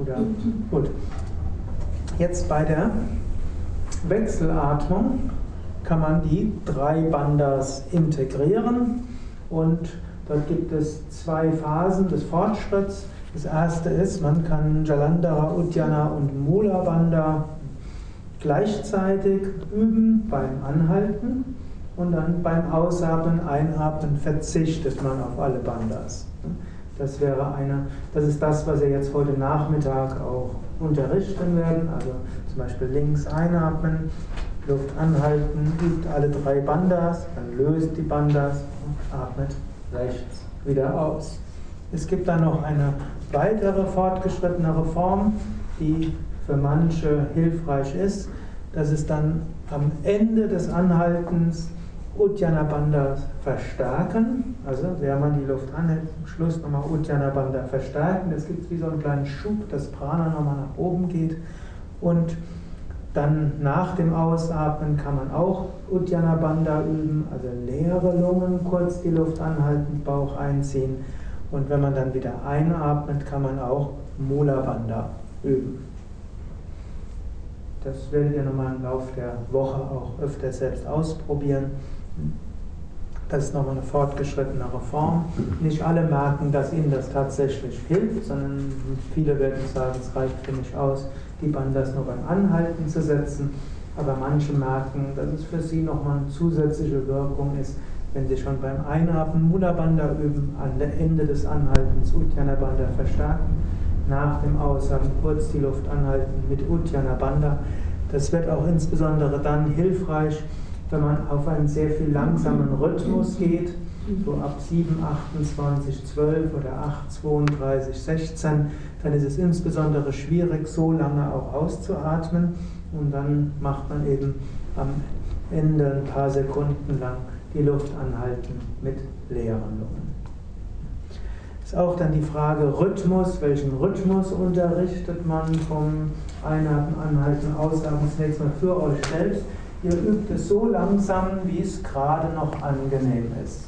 Oder gut. Jetzt bei der Wechselatmung kann man die drei Bandas integrieren und dort gibt es zwei Phasen des Fortschritts. Das erste ist, man kann Jalandhara, Uddiyana und Mula Banda gleichzeitig üben beim Anhalten und dann beim Ausatmen, Einatmen verzichtet man auf alle Bandas. Das wäre eine, das ist das, was wir jetzt heute Nachmittag auch unterrichten werden. Also zum Beispiel links einatmen, Luft anhalten, übt alle drei Bandas, dann löst die Bandas und atmet rechts wieder aus. Es gibt dann noch eine weitere fortgeschrittenere Form, die für manche hilfreich ist. Das ist dann am Ende des Anhaltens Uddiyana Bandha verstärken. Also, während man die Luft anhält, zum Schluss nochmal Uddiyana Bandha verstärken. Das gibt es wie so einen kleinen Schub, dass Prana nochmal nach oben geht. Und dann nach dem Ausatmen kann man auch Uddiyana Bandha üben, also leere Lungen, kurz die Luft anhalten, Bauch einziehen. Und wenn man dann wieder einatmet, kann man auch Mula Bandha üben. Das werdet ihr nochmal im Laufe der Woche auch öfter selbst ausprobieren. Das ist nochmal eine fortgeschrittenere Form. Nicht alle merken, dass ihnen das tatsächlich hilft, sondern viele werden sagen, es reicht für mich aus, die Bandas nur beim Anhalten zu setzen. Aber manche merken, dass es für sie nochmal eine zusätzliche Wirkung ist, wenn sie schon beim Einatmen Mula üben, am Ende des Anhaltens Uddiyana Bandha verstärken, nach dem Ausatmen kurz die Luft anhalten mit Uddiyana Bandha. Das wird auch insbesondere dann hilfreich, wenn man auf einen sehr viel langsamen Rhythmus geht, so ab 7, 28, 12 oder 8, 32, 16, dann ist es insbesondere schwierig, so lange auch auszuatmen und dann macht man eben am Ende ein paar Sekunden lang die Luft anhalten mit leeren Lungen. Ist auch dann die Frage Rhythmus, welchen Rhythmus unterrichtet man vom Einatmen, Anhalten, Ausatmen zunächst mal für euch selbst. Ihr übt es so langsam, wie es gerade noch angenehm ist.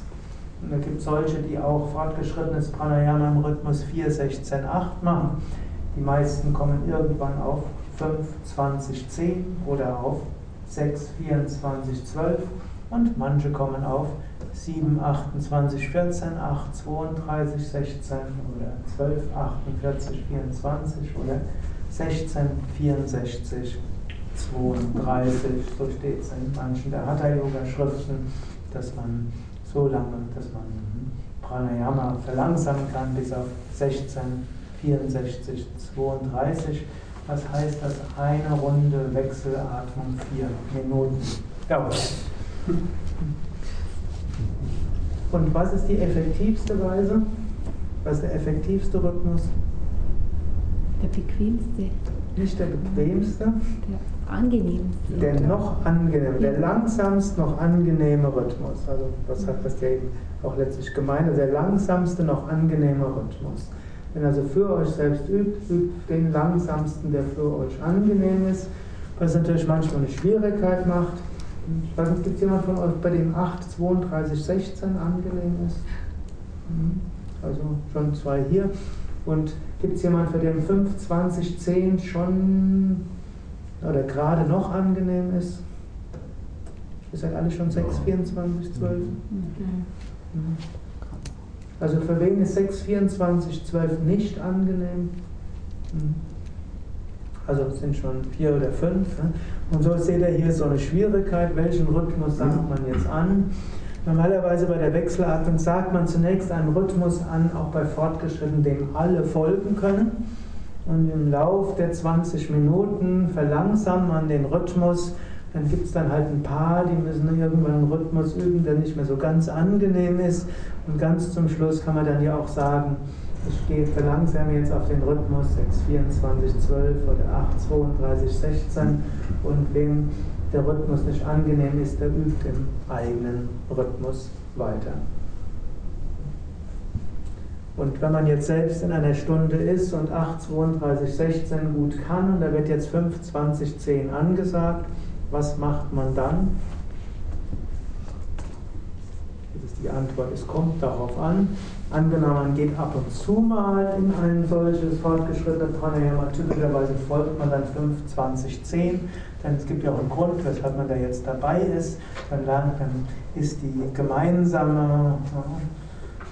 Und da gibt es solche, die auch fortgeschrittenes Pranayama im Rhythmus 4, 16, 8 machen. Die meisten kommen irgendwann auf 5, 20, 10 oder auf 6, 24, 12 und manche kommen auf 7, 28, 14, 8, 32, 16 oder 12, 48, 24 oder 16, 64, 32, so steht es in manchen der Hatha-Yoga-Schriften, dass man so lange, dass man Pranayama verlangsamen kann bis auf 16, 64, 32. Was heißt das? Eine Runde Wechselatmung, vier Minuten dauert. Und was ist die effektivste Weise? Was ist der effektivste Rhythmus? Der bequemste. Nicht der bequemste? Der angenehmste. Der noch angenehme, der langsamst noch angenehme Rhythmus. Also das hat das ja eben auch letztlich gemeint. Also der langsamste noch angenehme Rhythmus. Wenn also für euch selbst übt, übt den langsamsten, der für euch angenehm ist, was natürlich manchmal eine Schwierigkeit macht. Ich weiß nicht, gibt es jemand von euch, bei dem 8, 32, 16 angenehm ist? Mhm. Also schon zwei hier. Und gibt es jemanden, für den 5, 20, 10 schon oder gerade noch angenehm ist? Ihr seid alle schon 6, 24, 12? Also für wen ist 6, 24, 12 nicht angenehm? Mhm. Also es sind schon vier oder fünf. Ne? Und so seht ihr hier so eine Schwierigkeit, welchen Rhythmus sagt man jetzt an. Normalerweise bei der Wechselatmung sagt man zunächst einen Rhythmus an, auch bei Fortgeschritten, dem alle folgen können. Und im Lauf der 20 Minuten verlangsamt man den Rhythmus. Dann gibt es dann halt ein paar, die müssen irgendwann einen Rhythmus üben, der nicht mehr so ganz angenehm ist. Und ganz zum Schluss kann man dann ja auch sagen, ich gehe verlangsame jetzt auf den Rhythmus 6, 24, 12 oder 8, 32, 16 und wem der Rhythmus nicht angenehm ist, der übt im eigenen Rhythmus weiter. Und wenn man jetzt selbst in einer Stunde ist und 8, 32, 16 gut kann und da wird jetzt 5, 20, 10 angesagt, was macht man dann? Die Antwort, es kommt darauf an. Angenommen, man geht ab und zu mal in ein solches fortgeschrittenes Pranayama, typischerweise folgt man dann 5, 20, 10, denn es gibt ja auch einen Grund, weshalb man da jetzt dabei ist. Dann ist die gemeinsame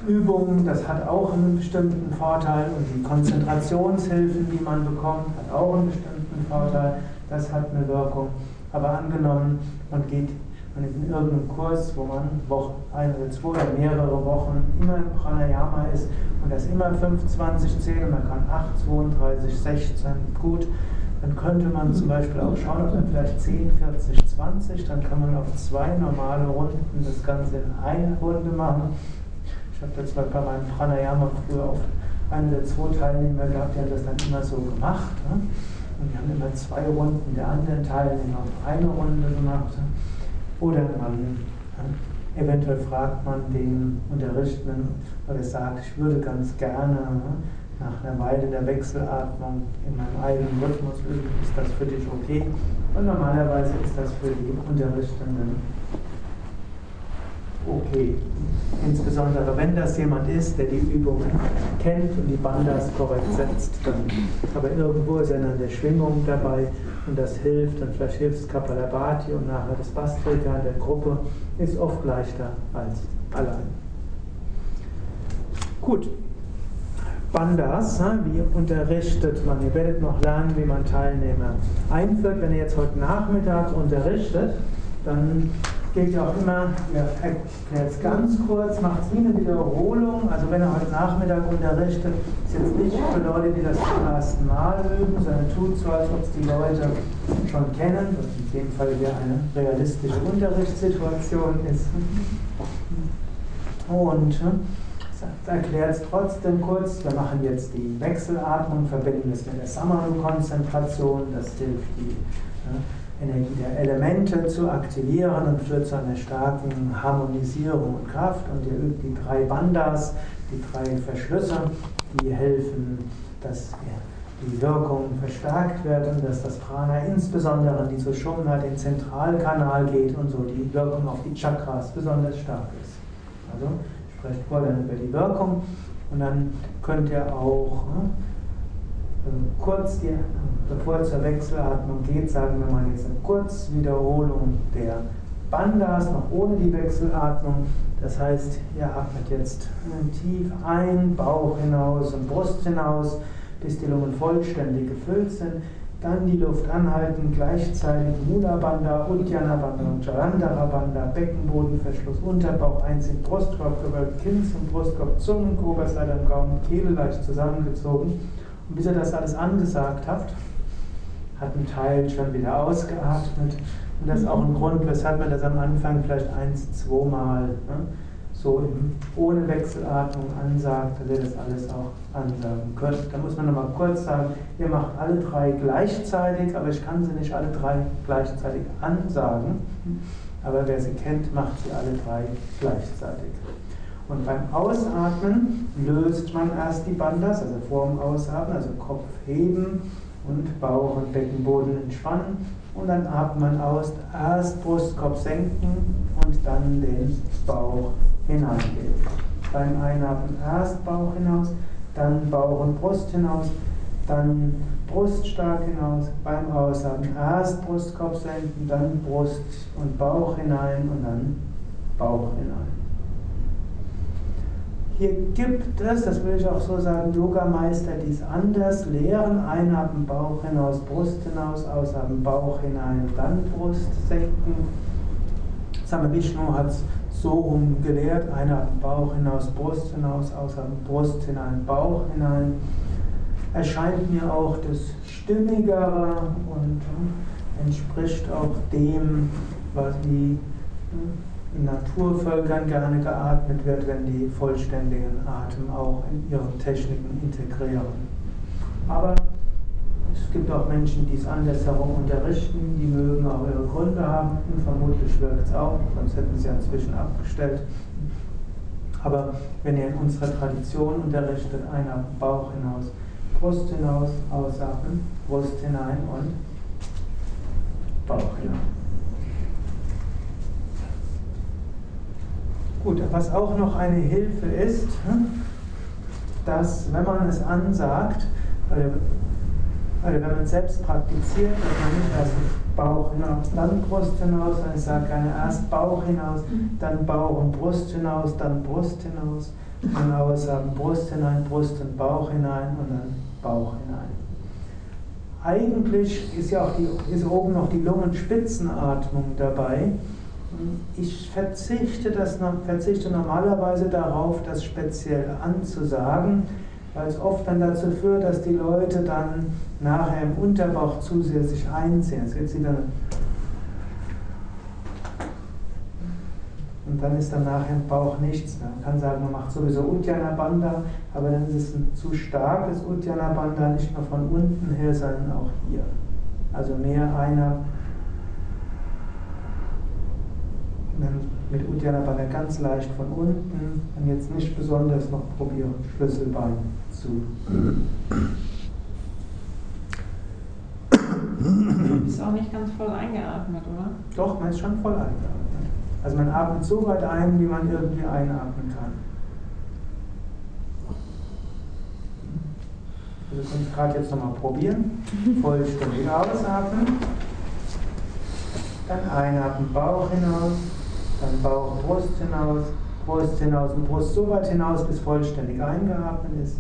Übung, das hat auch einen bestimmten Vorteil und die Konzentrationshilfen, die man bekommt, hat auch einen bestimmten Vorteil, das hat eine Wirkung. Aber angenommen, man geht man ist in irgendeinem Kurs, wo man Woche, ein oder zwei oder mehrere Wochen immer im Pranayama ist und das immer 25 10 und man kann 8, 32, 16, gut, dann könnte man zum Beispiel auch schauen, ob man vielleicht 10, 40, 20, dann kann man auf zwei normale Runden das Ganze in eine Runde machen. Ich habe das bei meinem Pranayama früher auf eine der zwei Teilnehmer gehabt, die haben das dann immer so gemacht. Ne? Und die haben immer zwei Runden der anderen Teilnehmer auf eine Runde gemacht. Oder man, ja, eventuell fragt man den Unterrichtenden oder sagt, ich würde ganz gerne ne, nach einer Weile der Wechselatmung in meinem eigenen Rhythmus üben, ist das für dich okay? Und normalerweise ist das für die Unterrichtenden okay. Insbesondere wenn das jemand ist, der die Übungen kennt und die Bandas korrekt setzt, dann, aber irgendwo ist er dann der Schwingung dabei und das hilft, und vielleicht hilft es Kapalabhati und nachher das Bastrika in der Gruppe, ist oft leichter als allein. Gut. Bandas, wie unterrichtet man? Ihr werdet noch lernen, wie man Teilnehmer einführt. Wenn ihr jetzt heute Nachmittag unterrichtet, dann geht ja auch immer, ihr erklärt es ganz kurz, macht es wie eine Wiederholung. Also wenn er heute Nachmittag unterrichtet, ist jetzt nicht für Leute, die das zum ersten Mal üben, sondern tut so, als ob es die Leute schon kennen, was in dem Fall wieder eine realistische Unterrichtssituation ist. Und erklärt es trotzdem kurz. Wir machen jetzt die Wechselatmung, verbinden es mit der Samanu-Konzentration, das hilft die. Energie der Elemente zu aktivieren und führt zu einer starken Harmonisierung und Kraft. Und ihr übt die drei Bandas, die drei Verschlüsse, die helfen, dass die Wirkung verstärkt wird und dass das Prana insbesondere in die Sushumna, den Zentralkanal geht und so die Wirkung auf die Chakras besonders stark ist. Also sprecht vor dann über die Wirkung und dann könnt ihr auch ne, kurz, die, bevor zur Wechselatmung geht, sagen wir mal jetzt eine Kurzwiederholung der Bandas, noch ohne die Wechselatmung. Das heißt, ihr atmet jetzt tief ein, Bauch hinaus und Brust hinaus, bis die Lungen vollständig gefüllt sind. Dann die Luft anhalten, gleichzeitig Mula Bandha, Uddiyana Bandha und Jalandhara Bandha, Beckenbodenverschluss, Unterbauch einziehen, Brustkorb gewölbt, Kinn zum Brustkorb, Zungengrube, am Gaumen, Kehle leicht zusammengezogen. Bis er das alles angesagt hat, hat ein Teil schon wieder ausgeatmet. Und das ist auch ein Grund, weshalb man das am Anfang vielleicht eins, zweimal ne, so ohne Wechselatmung ansagt, dass ihr das alles auch ansagen könnt. Da muss man nochmal kurz sagen, ihr macht alle drei gleichzeitig, aber ich kann sie nicht alle drei gleichzeitig ansagen. Aber wer sie kennt, macht sie alle drei gleichzeitig. Und beim Ausatmen löst man erst die Bandas, also vor dem Ausatmen, also Kopf heben und Bauch und Beckenboden entspannen. Und dann atmet man aus, erst Brustkorb senken und dann den Bauch hineingehen. Beim Einatmen erst Bauch hinaus, dann Bauch und Brust hinaus, dann Brust stark hinaus. Beim Ausatmen erst Brustkorb senken, dann Brust und Bauch hinein und dann Bauch hinein. Hier gibt es, das will ich auch so sagen, Yogameister, die es anders lehren. Einatmen Bauch hinaus, Brust hinaus, ausatmen Bauch hinein, dann Brust senken. Same Vishnu hat es so rum gelehrt. Einatmen Bauch hinaus, Brust hinaus, ausatmen Brust hinein, Bauch hinein. Erscheint mir auch das Stimmigere und entspricht auch dem, was die in Naturvölkern gerne geatmet wird, wenn die vollständigen Atem auch in ihren Techniken integrieren. Aber es gibt auch Menschen, die es andersherum unterrichten, die mögen auch ihre Gründe haben und vermutlich wirkt es auch, sonst hätten sie ja inzwischen abgestellt. Aber wenn ihr in unserer Tradition unterrichtet, einer Bauch hinaus, Brust hinaus, ausatmen, Brust hinein und Bauch hinein. Gut, was auch noch eine Hilfe ist, hm, dass wenn man es ansagt, oder, oder wenn man es selbst praktiziert, dass man nicht erst Bauch hinaus, dann Brust hinaus, sondern ich sage gerne erst Bauch hinaus, dann Bauch und Brust hinaus, dann Brust hinaus, dann aussagen Brust hinein, Brust und Bauch hinein und dann Bauch hinein. Eigentlich ist ja auch die, ist oben noch die Lungenspitzenatmung dabei. Ich verzichte, das, verzichte normalerweise darauf, das speziell anzusagen, weil es oft dann dazu führt, dass die Leute dann nachher im Unterbauch zu sehr sich einziehen. Es geht wieder und dann ist dann nachher im Bauch nichts. Man kann sagen, man macht sowieso Uddiyana Bandha, aber dann ist es ein zu starkes Uddiyana Bandha, nicht nur von unten her, sondern auch hier. Also mehr einer mit Uddiyana Bandha ganz leicht von unten und jetzt nicht besonders noch probieren, Schlüsselbein zu. Ist auch nicht ganz voll eingeatmet, oder? Doch, man ist schon voll eingeatmet. Also man atmet so weit ein, wie man irgendwie einatmen kann. Also können es gerade jetzt nochmal probieren. Vollständig ausatmen. Dann einatmen, Bauch hinaus. Dann Bauch, Brust hinaus. Brust hinaus und Brust so weit hinaus, bis vollständig eingeatmet ist.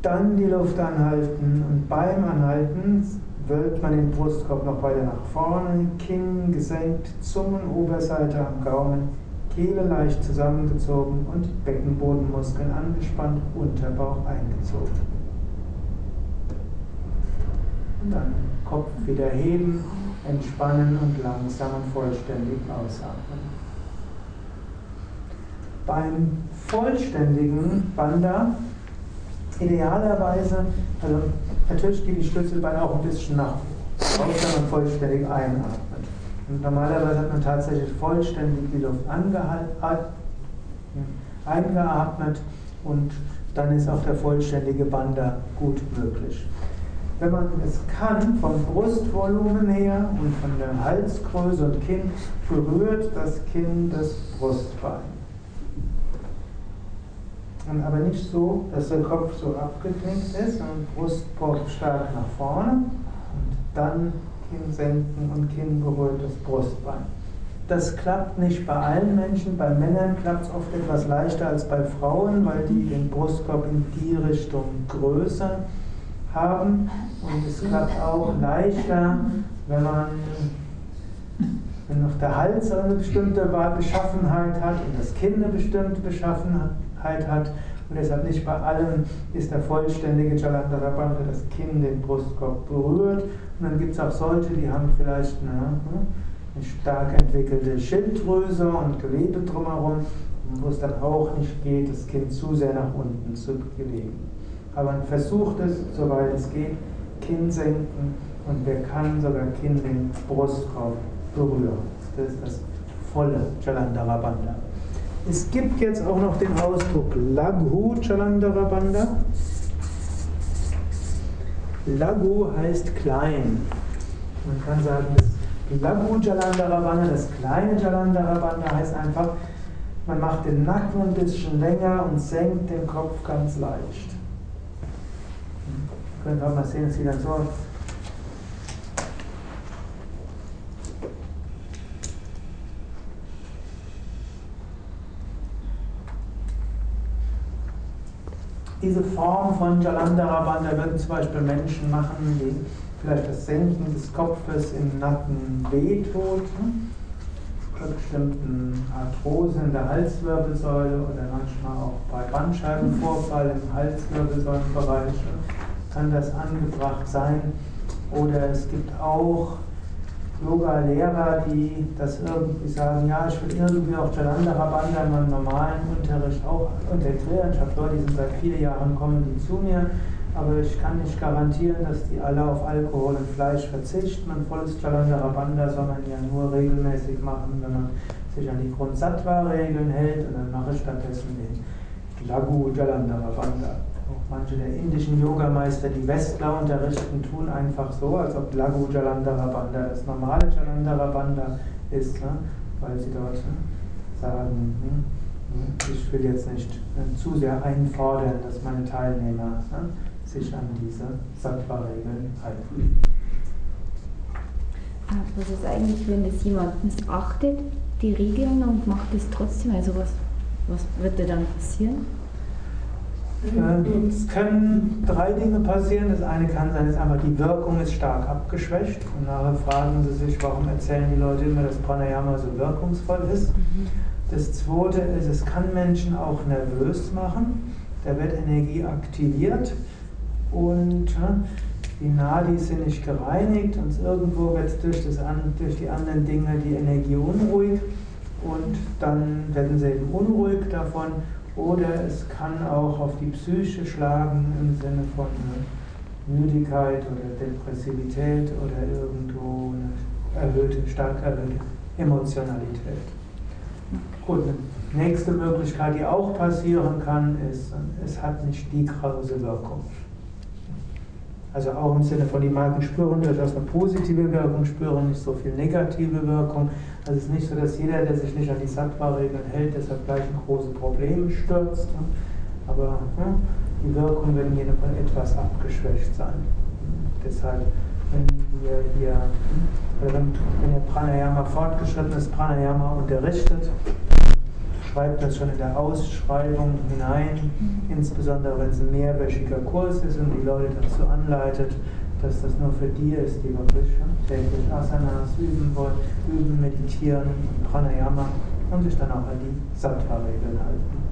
Dann die Luft anhalten und beim Anhalten wölbt man den Brustkorb noch weiter nach vorne, Kinn gesenkt, Zungenoberseite am Gaumen, Kehle leicht zusammengezogen und Beckenbodenmuskeln angespannt, Unterbauch eingezogen. Und dann Kopf wieder heben, entspannen und langsam und vollständig ausatmen. Beim vollständigen Banda idealerweise, also natürlich geht die Schlüsselbeine auch ein bisschen nach, außer man vollständig einatmet. Und normalerweise hat man tatsächlich vollständig die Luft eingeatmet und dann ist auch der vollständige Banda gut möglich. Wenn man es kann, vom Brustvolumen her und von der Halsgröße und Kinn, berührt das Kinn das Brustbein. Und aber nicht so, dass der Kopf so abgeknickt ist, sondern Brustkorb stark nach vorne und dann Kinn senken und Kinn berührt das Brustbein. Das klappt nicht bei allen Menschen. Bei Männern klappt es oft etwas leichter als bei Frauen, weil die den Brustkorb in die Richtung größer haben. Und es klappt auch leichter, wenn man wenn noch der Hals eine bestimmte Beschaffenheit hat und das Kinn eine bestimmte Beschaffenheit hat. Und deshalb nicht bei allen ist der vollständige Jalandhara das Kinn den Brustkorb berührt. Und dann gibt es auch solche, die haben vielleicht eine, ne, eine stark entwickelte Schilddrüse und Gewebe drumherum, wo es dann auch nicht geht, das Kinn zu sehr nach unten zu bewegen. Aber man versucht es, soweit es geht, Kinn senken und wer kann, sogar Kinn den Brustkorb berühren. Das ist das volle Jalandhara Bandha. Es gibt jetzt auch noch den Ausdruck Laghu Chalandara Bandha. Laghu heißt klein. Man kann sagen, das Laghu Jalandhara Bandha, das kleine Jalandhara Bandha heißt einfach, man macht den Nacken ein bisschen länger und senkt den Kopf ganz leicht. Könnt auch mal sehen, dann so aus. Diese Form von Jalandhara Bandha würden zum Beispiel Menschen machen, die vielleicht das Senken des Kopfes im Nacken wehtut, ne? bei bestimmten Arthrosen in der Halswirbelsäule oder manchmal auch bei Bandscheibenvorfall im Halswirbelsäulenbereich kann das angebracht sein. Oder es gibt auch Yoga-Lehrer, die das irgendwie sagen, ja, ich will irgendwie auch Jalandhara Bandha in meinem normalen Unterricht auch integrieren. Ich habe Leute, die sind seit vier Jahren, kommen die zu mir, aber ich kann nicht garantieren, dass die alle auf Alkohol und Fleisch verzichten. Ein volles Jalandhara Bandha soll man ja nur regelmäßig machen, wenn man sich an die Grundsattva-Regeln hält und dann mache ich stattdessen den Lagu Jalandhara Bandha. Auch manche der indischen Yogameister, die Westler unterrichten, tun einfach so, als ob Lagu Jalandhara Bandha das normale Jalandhara Bandha ist, ne? weil sie dort ne, sagen, hm, Ich will jetzt nicht äh, zu sehr einfordern, dass meine Teilnehmer ne, sich an diese Sattva-Regeln halten. Was ist eigentlich, wenn das jemand missachtet, die Regeln und macht es trotzdem? Also was, was wird da dann passieren? Äh, es können drei Dinge passieren. Das eine kann sein, dass einfach die Wirkung ist stark abgeschwächt. Und nachher fragen sie sich, warum erzählen die Leute immer, dass Pranayama so wirkungsvoll ist. Das zweite ist, es kann Menschen auch nervös machen. Da wird Energie aktiviert und die Nadis sind nicht gereinigt und irgendwo wird durch, das, durch die anderen Dinge die Energie unruhig und dann werden sie eben unruhig davon oder es kann auch auf die Psyche schlagen im Sinne von Müdigkeit oder Depressivität oder irgendwo eine erhöhte, stark erhöhte Emotionalität. Gut, eine nächste Möglichkeit, die auch passieren kann, ist, es hat nicht die krause Wirkung. Also auch im Sinne von, die Marken spüren durchaus eine positive Wirkung, spüren nicht so viel negative Wirkung. Also es ist nicht so, dass jeder, der sich nicht an die Sattva-Regeln hält, deshalb gleich in große Probleme stürzt. Aber hm, die Wirkung wird jedem etwas abgeschwächt sein. Deshalb, wenn wir hier, hm, wenn ihr Pranayama fortgeschrittenes Pranayama unterrichtet, schreibt das schon in der Ausschreibung hinein, insbesondere wenn es ein mehrwöchiger Kurs ist und die Leute dazu anleitet, dass das nur für die ist, die wirklich täglich Asanas üben wollen, üben, meditieren, Pranayama und sich dann auch an die Sattva-Regeln halten.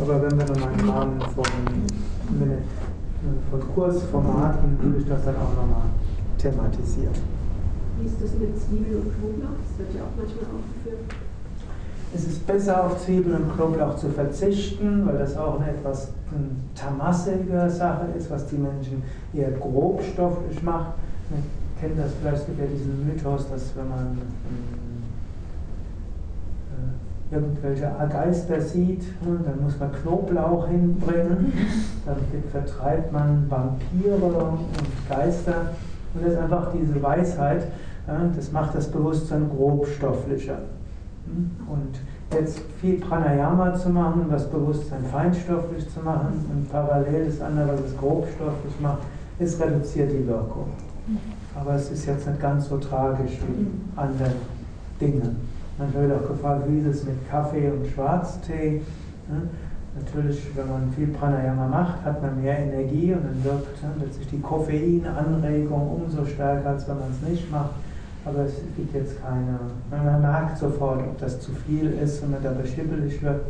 Aber wenn wir nochmal im Rahmen von, von Kursformaten, würde ich das dann auch nochmal thematisieren. Wie ist das mit Zwiebel und Knoblauch? Das wird ja auch manchmal aufgeführt. Es ist besser auf Zwiebeln und Knoblauch zu verzichten, weil das auch eine etwas tamassige Sache ist, was die Menschen eher grobstofflich macht. Man kennt das vielleicht, es gibt ja diesen Mythos, dass wenn man äh, irgendwelche Geister sieht, hm, dann muss man Knoblauch hinbringen, dann vertreibt man Vampire und Geister. Und das ist einfach diese Weisheit, das macht das Bewusstsein grobstofflicher. Und jetzt viel Pranayama zu machen, das Bewusstsein feinstofflich zu machen und parallel das andere, was es grobstofflich macht, es reduziert die Wirkung. Aber es ist jetzt nicht ganz so tragisch wie andere Dinge. Manchmal wird auch gefragt, wie ist es mit Kaffee und Schwarztee? Natürlich, wenn man viel Pranayama macht, hat man mehr Energie und dann wirkt letztlich die Koffeinanregung umso stärker, als wenn man es nicht macht aber es gibt jetzt keine. Man merkt sofort, ob das zu viel ist und man dabei schibbelig wird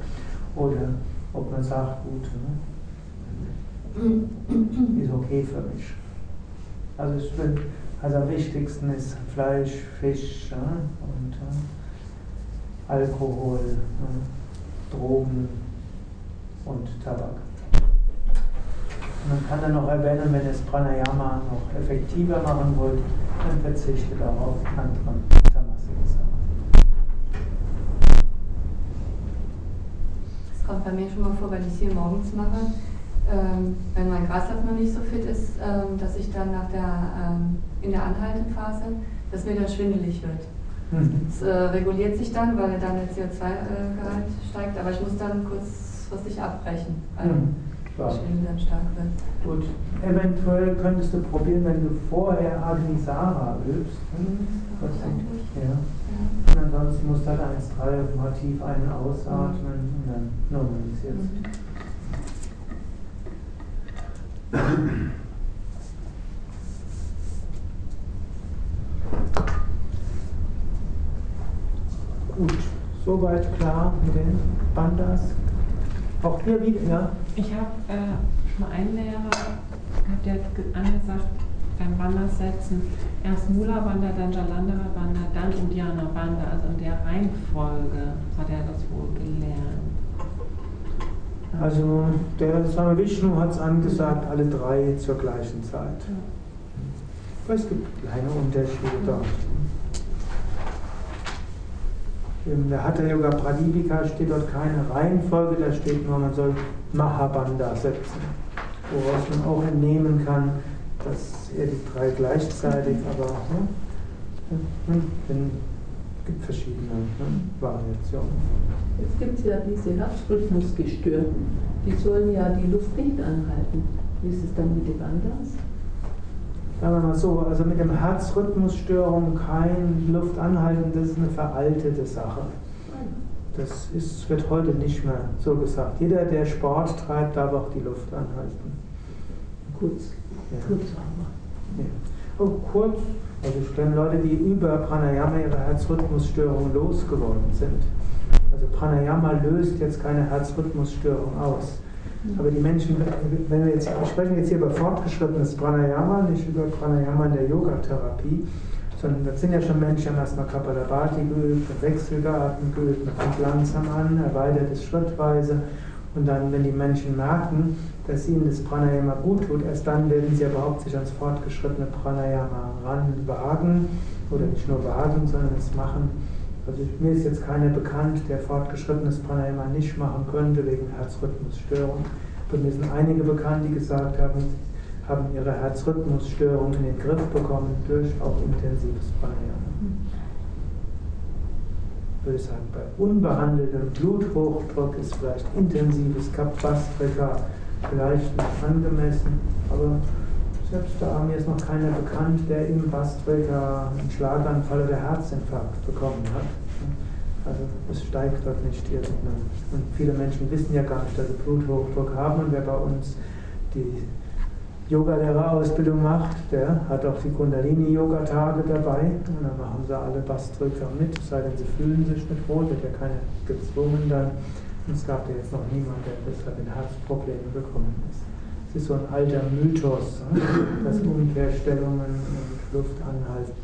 oder ob man sagt, gut, ne? ist okay für mich. Also, ich bin, also am wichtigsten ist Fleisch, Fisch ja? und ja? Alkohol, ja? Drogen und Tabak. Man kann dann noch erwähnen, wenn ihr das Pranayama noch effektiver machen wollt, dann verzichtet auch auf andere Tamasika-Sachen. Es kommt bei mir schon mal vor, wenn ich es hier morgens mache, ähm, wenn mein Kreislauf noch nicht so fit ist, ähm, dass ich dann nach der, ähm, in der Anhaltephase, dass mir dann schwindelig wird. Mhm. Es äh, reguliert sich dann, weil dann der CO2-Gehalt äh, steigt, aber ich muss dann kurzfristig abbrechen. Mhm. Stark wird. Gut, eventuell könntest du probieren, wenn du vorher Agnisara übst. Mhm. Was ja. ja. Und ansonsten musst du halt 1,3 mal tief ein- und ausatmen mhm. und dann normalisiert. Mhm. Gut, soweit klar mit den Bandas. Auch hier wieder, ja? Ich habe äh, schon mal einen Lehrer gehabt, der hat angesagt, beim Wandersetzen erst Mula Banda, dann Jalandhara Banda, dann Banda, also in der Reihenfolge hat er das wohl gelernt. Also der Swami Vishnu hat es angesagt, alle drei zur gleichen Zeit. Ja. Es gibt kleine Unterschiede dort. In der Hatha Yoga Pradipika steht dort keine Reihenfolge, da steht nur, man soll Mahabandha setzen. Woraus man auch entnehmen kann, dass er die drei gleichzeitig, aber ne, Es gibt verschiedene ne, Variationen. Jetzt gibt es ja diese Herzrhythmusgestörten, die sollen ja die Luft nicht anhalten. Wie ist es dann mit dem anders? Sagen wir mal so, also mit dem Herzrhythmusstörung kein Luftanhalten, das ist eine veraltete Sache. Das ist, wird heute nicht mehr so gesagt. Jeder, der Sport treibt, darf auch die Luft anhalten. Kurz, ja. kurz. Ja. Oh, kurz, also ich kenne Leute, die über Pranayama ihre Herzrhythmusstörung losgeworden sind. Also Pranayama löst jetzt keine Herzrhythmusstörung aus. Aber die Menschen, wenn wir jetzt, wir sprechen jetzt hier über fortgeschrittenes Pranayama, nicht über Pranayama in der Yogatherapie, sondern das sind ja schon Menschen, die haben erstmal Kapalabhati geübt, Wechselgarten geübt, man fängt langsam an, erweitert es schrittweise und dann, wenn die Menschen merken, dass ihnen das Pranayama gut tut, erst dann werden sie überhaupt sich ans fortgeschrittene Pranayama ranwagen oder nicht nur wagen, sondern es machen. Also mir ist jetzt keiner bekannt, der fortgeschrittenes Pranayama nicht machen könnte wegen Herzrhythmusstörung. Aber mir sind einige bekannt, die gesagt haben, haben ihre Herzrhythmusstörung in den Griff bekommen durch auch intensives Pranayama. Würde sagen, bei unbehandeltem Bluthochdruck ist vielleicht intensives Kapastrika vielleicht nicht angemessen, aber selbst da mir ist noch keiner bekannt, der im Bastrika einen Schlaganfall oder Herzinfarkt bekommen hat. Also es steigt dort nicht irgendwann. Und viele Menschen wissen ja gar nicht, dass sie Bluthochdruck haben. Und wer bei uns die Yogalehrerausbildung macht, der hat auch die Kundalini-Yoga-Tage dabei. Und dann machen sie alle Bastrika mit, es sei denn, sie fühlen sich mit wohl, wird ja keiner gezwungen dann. Und es gab ja jetzt noch niemanden, der deshalb in Herzprobleme gekommen ist. Es ist so ein alter Mythos, ne? dass Umkehrstellungen und Luftanhalten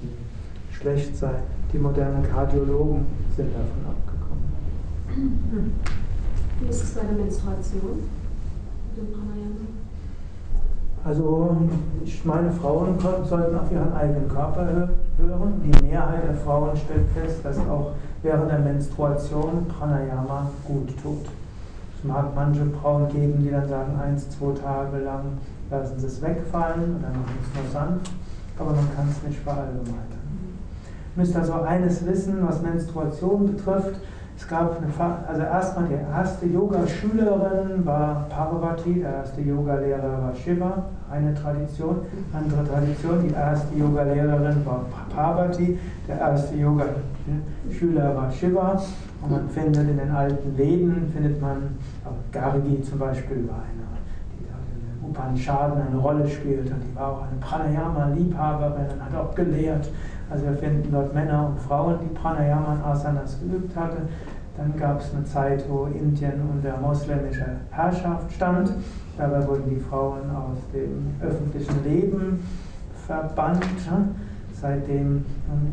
schlecht sei. Die modernen Kardiologen sind davon abgekommen. Wie ist es bei der Menstruation? Mit dem Pranayama? Also ich meine, Frauen sollten auf ihren eigenen Körper hören. Die Mehrheit der Frauen stellt fest, dass auch während der Menstruation Pranayama gut tut. Es mag manche Frauen geben, die dann sagen, eins, zwei Tage lang lassen sie es wegfallen und dann machen sie es nur sanft, aber man kann es nicht verallgemeinern. Ihr müsst also eines wissen, was Menstruation betrifft. Es gab eine, also erstmal die erste Yoga-Schülerin war Parvati, der erste Yogalehrer war Shiva, eine Tradition. Andere Tradition, die erste Yogalehrerin war Parvati, der erste Yoga-Schüler war Shiva. Und man findet in den alten Veden, findet man, Gargi zum Beispiel war eine, die da in den Upanishaden eine Rolle spielt und die war auch eine Pranayama-Liebhaberin und hat auch gelehrt. Also wir finden dort Männer und Frauen, die Pranayama und Asanas geübt hatten. Dann gab es eine Zeit, wo Indien unter moslemischer Herrschaft stand. Dabei wurden die Frauen aus dem öffentlichen Leben verbannt. Seitdem, ähm,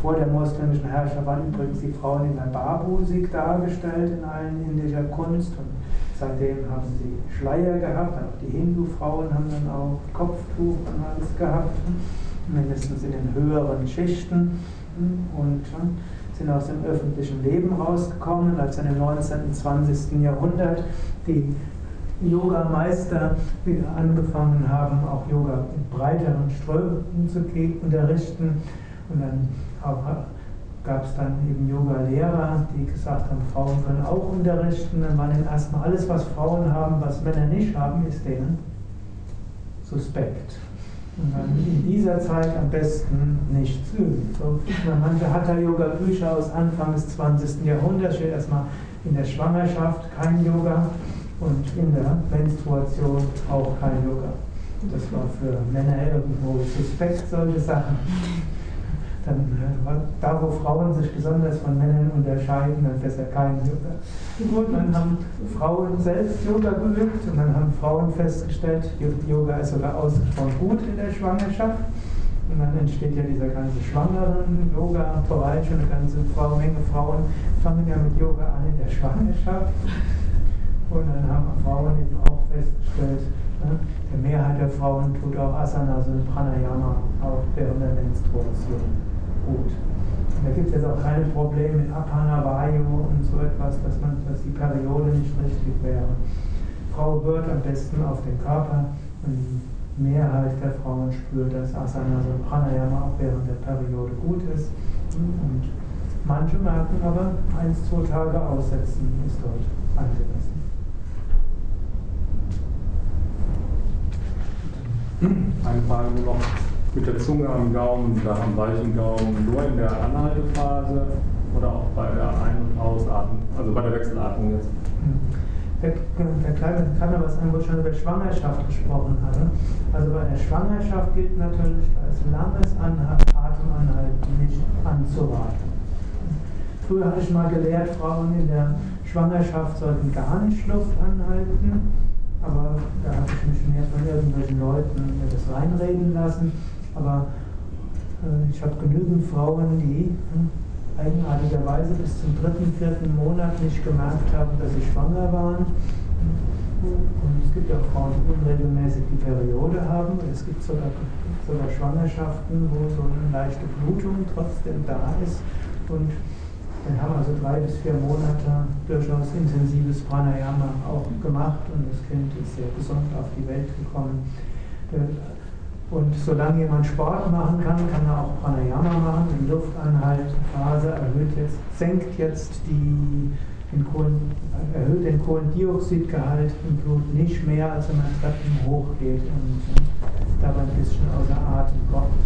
vor der moslemischen Herrschaft, waren übrigens die Frauen in der Barbusik dargestellt in allen indischer Kunst. Und seitdem haben sie Schleier gehabt. Auch die Hindu-Frauen haben dann auch Kopftuch und alles gehabt mindestens in den höheren Schichten und sind aus dem öffentlichen Leben rausgekommen, als in im 19. und 20. Jahrhundert die Yoga-Meister wieder angefangen haben, auch Yoga in breiteren Strömen zu unterrichten. Und dann gab es dann eben Yoga-Lehrer, die gesagt haben, Frauen können auch unterrichten. Dann war dann erstmal alles, was Frauen haben, was Männer nicht haben, ist denen suspekt. Und dann in dieser Zeit am besten nichts üben. So, manche Hatha-Yoga-Bücher aus Anfang des 20. Jahrhunderts steht erstmal in der Schwangerschaft kein Yoga und in der Menstruation auch kein Yoga. Das war für Männer irgendwo suspekt, solche Sachen dann da, wo Frauen sich besonders von Männern unterscheiden, dann besser kein Yoga. Gut, dann haben Frauen selbst Yoga geübt und dann haben Frauen festgestellt, Yoga ist sogar ausgesprochen gut in der Schwangerschaft. Und dann entsteht ja dieser ganze schwangeren Yoga-Bereich und eine ganze Frau, Menge Frauen fangen ja mit Yoga an in der Schwangerschaft. Und dann haben Frauen eben auch festgestellt, ne, der Mehrheit der Frauen tut auch Asana, also Pranayama, auch während der Menstruation gut. da gibt es jetzt auch keine Probleme mit Apana, Vayu und so etwas, dass, man, dass die Periode nicht richtig wäre. Frau hört am besten auf den Körper und Mehrheit der Frauen spürt, dass Asana, also Pranayama auch während der Periode gut ist. Und manche merken aber, eins, zwei Tage aussetzen ist dort angemessen. Eine Frage noch mit der Zunge am Gaumen oder am weichen Gaumen, nur in der Anhaltephase oder auch bei der Ein- und Ausatmung, also bei der Wechselatmung jetzt? Der, der kann aber was ich schon über Schwangerschaft gesprochen hatte. Also bei der Schwangerschaft gilt natürlich, ist langes Atemanhalten nicht anzuraten. Früher habe ich mal gelehrt, Frauen in der Schwangerschaft sollten gar nicht Luft anhalten, aber da habe ich mich mehr von irgendwelchen Leuten mir das reinreden lassen. Aber äh, ich habe genügend Frauen, die hm, eigenartigerweise bis zum dritten, vierten Monat nicht gemerkt haben, dass sie schwanger waren. Und es gibt auch Frauen, die unregelmäßig die Periode haben. Es gibt sogar, sogar Schwangerschaften, wo so eine leichte Blutung trotzdem da ist. Und wir haben also drei bis vier Monate durchaus intensives Pranayama auch gemacht und das Kind ist sehr gesund auf die Welt gekommen. Und solange jemand Sport machen kann, kann er auch Pranayama machen. Die Luftanhaltphase erhöht jetzt, senkt jetzt die, den Kohlen, erhöht den Kohlendioxidgehalt im Blut nicht mehr, als wenn man Treppen hochgeht und dabei ein bisschen außer Atem kommt.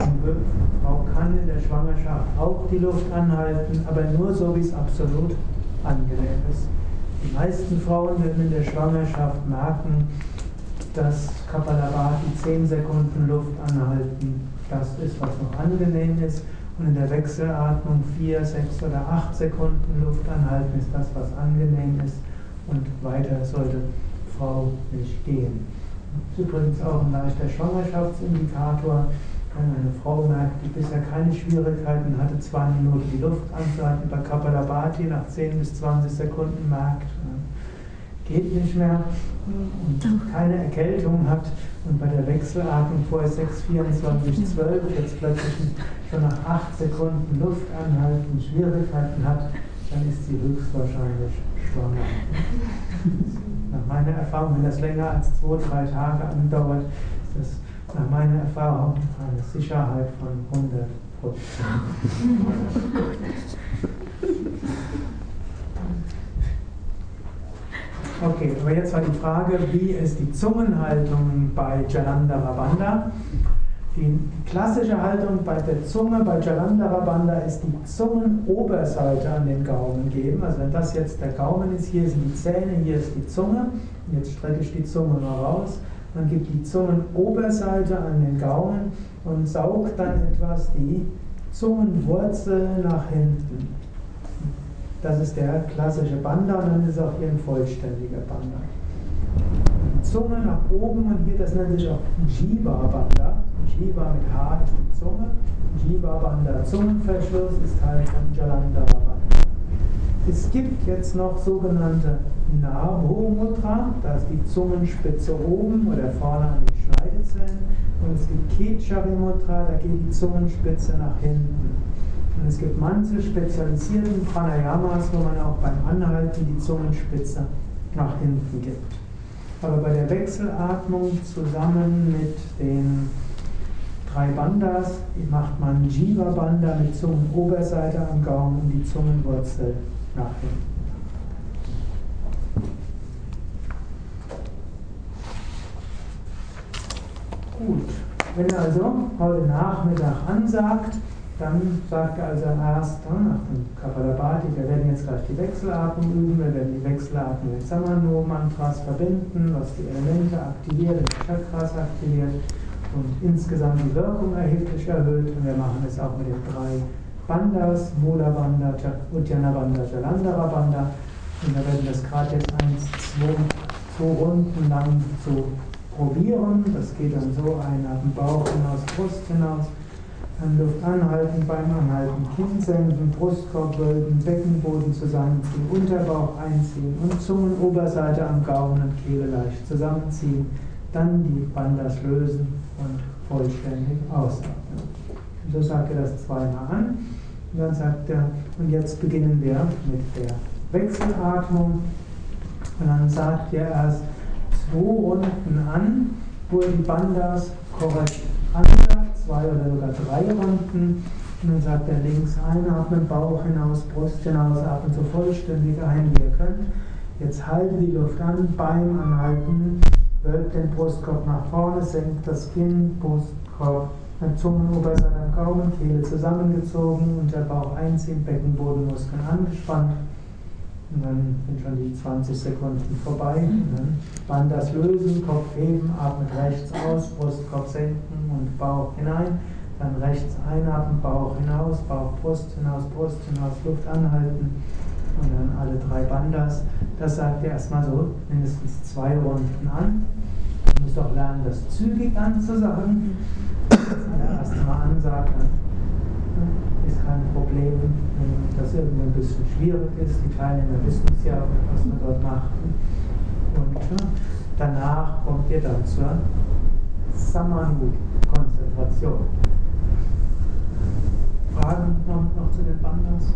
Also, Frau kann in der Schwangerschaft auch die Luft anhalten, aber nur so, wie es absolut angenehm ist. Die meisten Frauen werden in der Schwangerschaft merken, dass Kapalabhati 10 Sekunden Luft anhalten, das ist, was noch angenehm ist. Und in der Wechselatmung 4, 6 oder 8 Sekunden Luft anhalten ist das, was angenehm ist. Und weiter sollte Frau nicht gehen. Das ist übrigens auch ein leichter Schwangerschaftsindikator. Wenn eine Frau merkt, die bisher keine Schwierigkeiten hatte, zwei Minuten die Luft anzuhalten, bei Kapalabhati nach 10 bis 20 Sekunden merkt, geht nicht mehr und keine Erkältung hat und bei der Wechselatmung vorher 6, 24, 12 jetzt plötzlich schon nach 8 Sekunden Luft anhalten, Schwierigkeiten hat, dann ist sie höchstwahrscheinlich schwanger. Nach meiner Erfahrung, wenn das länger als 2, 3 Tage andauert, ist das nach meiner Erfahrung eine Sicherheit von 100 Prozent. Okay, aber jetzt war die Frage, wie ist die Zungenhaltung bei Jalandhara Bandha? Die klassische Haltung bei der Zunge bei Jalandhara Bandha ist die Zungenoberseite an den Gaumen geben. Also wenn das jetzt der Gaumen ist, hier sind die Zähne, hier ist die Zunge. Jetzt strecke ich die Zunge mal raus. Man gibt die Zungenoberseite an den Gaumen und saugt dann etwas die Zungenwurzel nach hinten. Das ist der klassische Banda und dann ist auch hier ein vollständiger Banda. Die Zunge nach oben und hier, das nennt sich auch Jiva Banda. Jiva mit H ist die Zunge. Jiva Banda Zungenverschluss ist Teil von Jalandhara Banda. Es gibt jetzt noch sogenannte Nabho Mudra, da ist die Zungenspitze oben oder vorne an den Schneidezellen. Und es gibt Kechari Mudra, da geht die Zungenspitze nach hinten. Und es gibt manche spezialisierten Pranayamas, wo man auch beim Anhalten die Zungenspitze nach hinten gibt. Aber bei der Wechselatmung zusammen mit den drei Bandas macht man Jiva Banda mit Zungenoberseite am Gaumen und die Zungenwurzel nach hinten. Gut, wenn also heute Nachmittag ansagt, dann sagt er also erst nach dem Kapalabhati, wir werden jetzt gleich die Wechselatmung üben, wir werden die Wechselatmung mit Samano-Mantras verbinden, was die Elemente aktiviert, die Chakras aktiviert und insgesamt die Wirkung erheblich erhöht. Und wir machen es auch mit den drei Bandas, Mula Banda, Uddiyana Banda, Jalandhara Banda. Und wir werden das gerade jetzt eins, zwei, zwei Runden lang zu probieren. Das geht dann so ein ab dem Bauch hinaus, Brust hinaus. Dann Luft anhalten, beim Anhalten, Kinn senken, Brustkorb wölben, Beckenboden zusammenziehen, Unterbauch einziehen und Zungenoberseite am Gaumen und Kehle leicht zusammenziehen. Dann die Bandas lösen und vollständig ausatmen. So sagt er das zweimal an. Und dann sagt er, und jetzt beginnen wir mit der Wechselatmung. Und dann sagt er erst zwei Runden an wo die Bandas korrekt ansagt, zwei oder sogar drei Runden. Und dann sagt er links einatmen, Bauch hinaus, Brust hinaus, atmen so vollständig ein, wie ihr könnt. Jetzt haltet die Luft an, Bein anhalten, wölbt den Brustkorb nach vorne, senkt das Kinn, Brustkorb, Zungenoberseite am Gaumen, Kehle zusammengezogen, unter Bauch einziehen, Beckenbodenmuskeln angespannt. Und dann sind schon die 20 Sekunden vorbei. Und dann Bandas lösen, Kopf heben, atmet rechts aus, Brustkorb senken und Bauch hinein. Dann rechts einatmen, Bauch hinaus, Bauch, Brust hinaus, Brust hinaus, Luft anhalten. Und dann alle drei Bandas. Das sagt er erstmal so mindestens zwei Runden an. Man muss auch lernen, das zügig anzusagen. Wenn er erst mal ansagt, ist kein Problem, wenn das irgendwie ein bisschen schwierig ist. Die Teilnehmer wissen es ja, was man dort macht. Und danach kommt ihr dann zur Samanu-Konzentration. Fragen noch, noch zu den Bandas?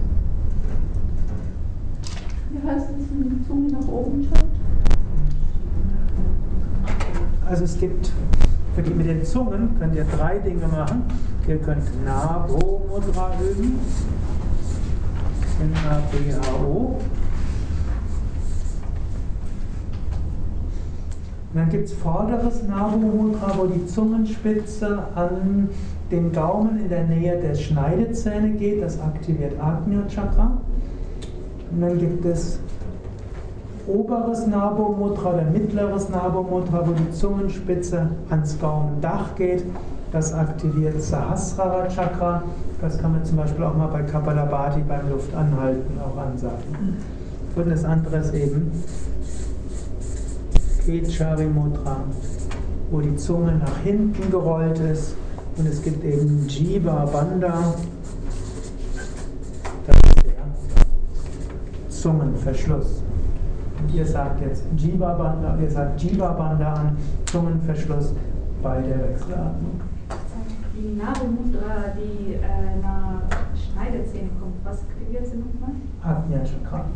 Wie heißt es, wenn die Zunge nach oben schaut? Also es gibt für die, mit den Zungen könnt ihr drei Dinge machen. Ihr könnt Nabo Mudra üben. N-A-B-H-O. Und dann gibt es vorderes Nabo Mudra, wo die Zungenspitze an den Gaumen in der Nähe der Schneidezähne geht. Das aktiviert Agnya Chakra. Und dann gibt es oberes Nabo Mudra oder mittleres Nabo Mudra, wo die Zungenspitze ans Gaumendach geht. Das aktiviert Sahasrara Chakra. Das kann man zum Beispiel auch mal bei Kapalabhati beim Luftanhalten auch ansagen. Und das andere ist eben Kechari Mudra, wo die Zunge nach hinten gerollt ist. Und es gibt eben Jiva Bandha. Das ist der Zungenverschluss. Und ihr sagt jetzt Jiva Bandha, ihr sagt Jiva Bandha an, Zungenverschluss bei der Wechselatmung. Die Nabelmudra, die äh, nach Schneidezähnen kommt, was kriegen sie nochmal? Agnya Chakra.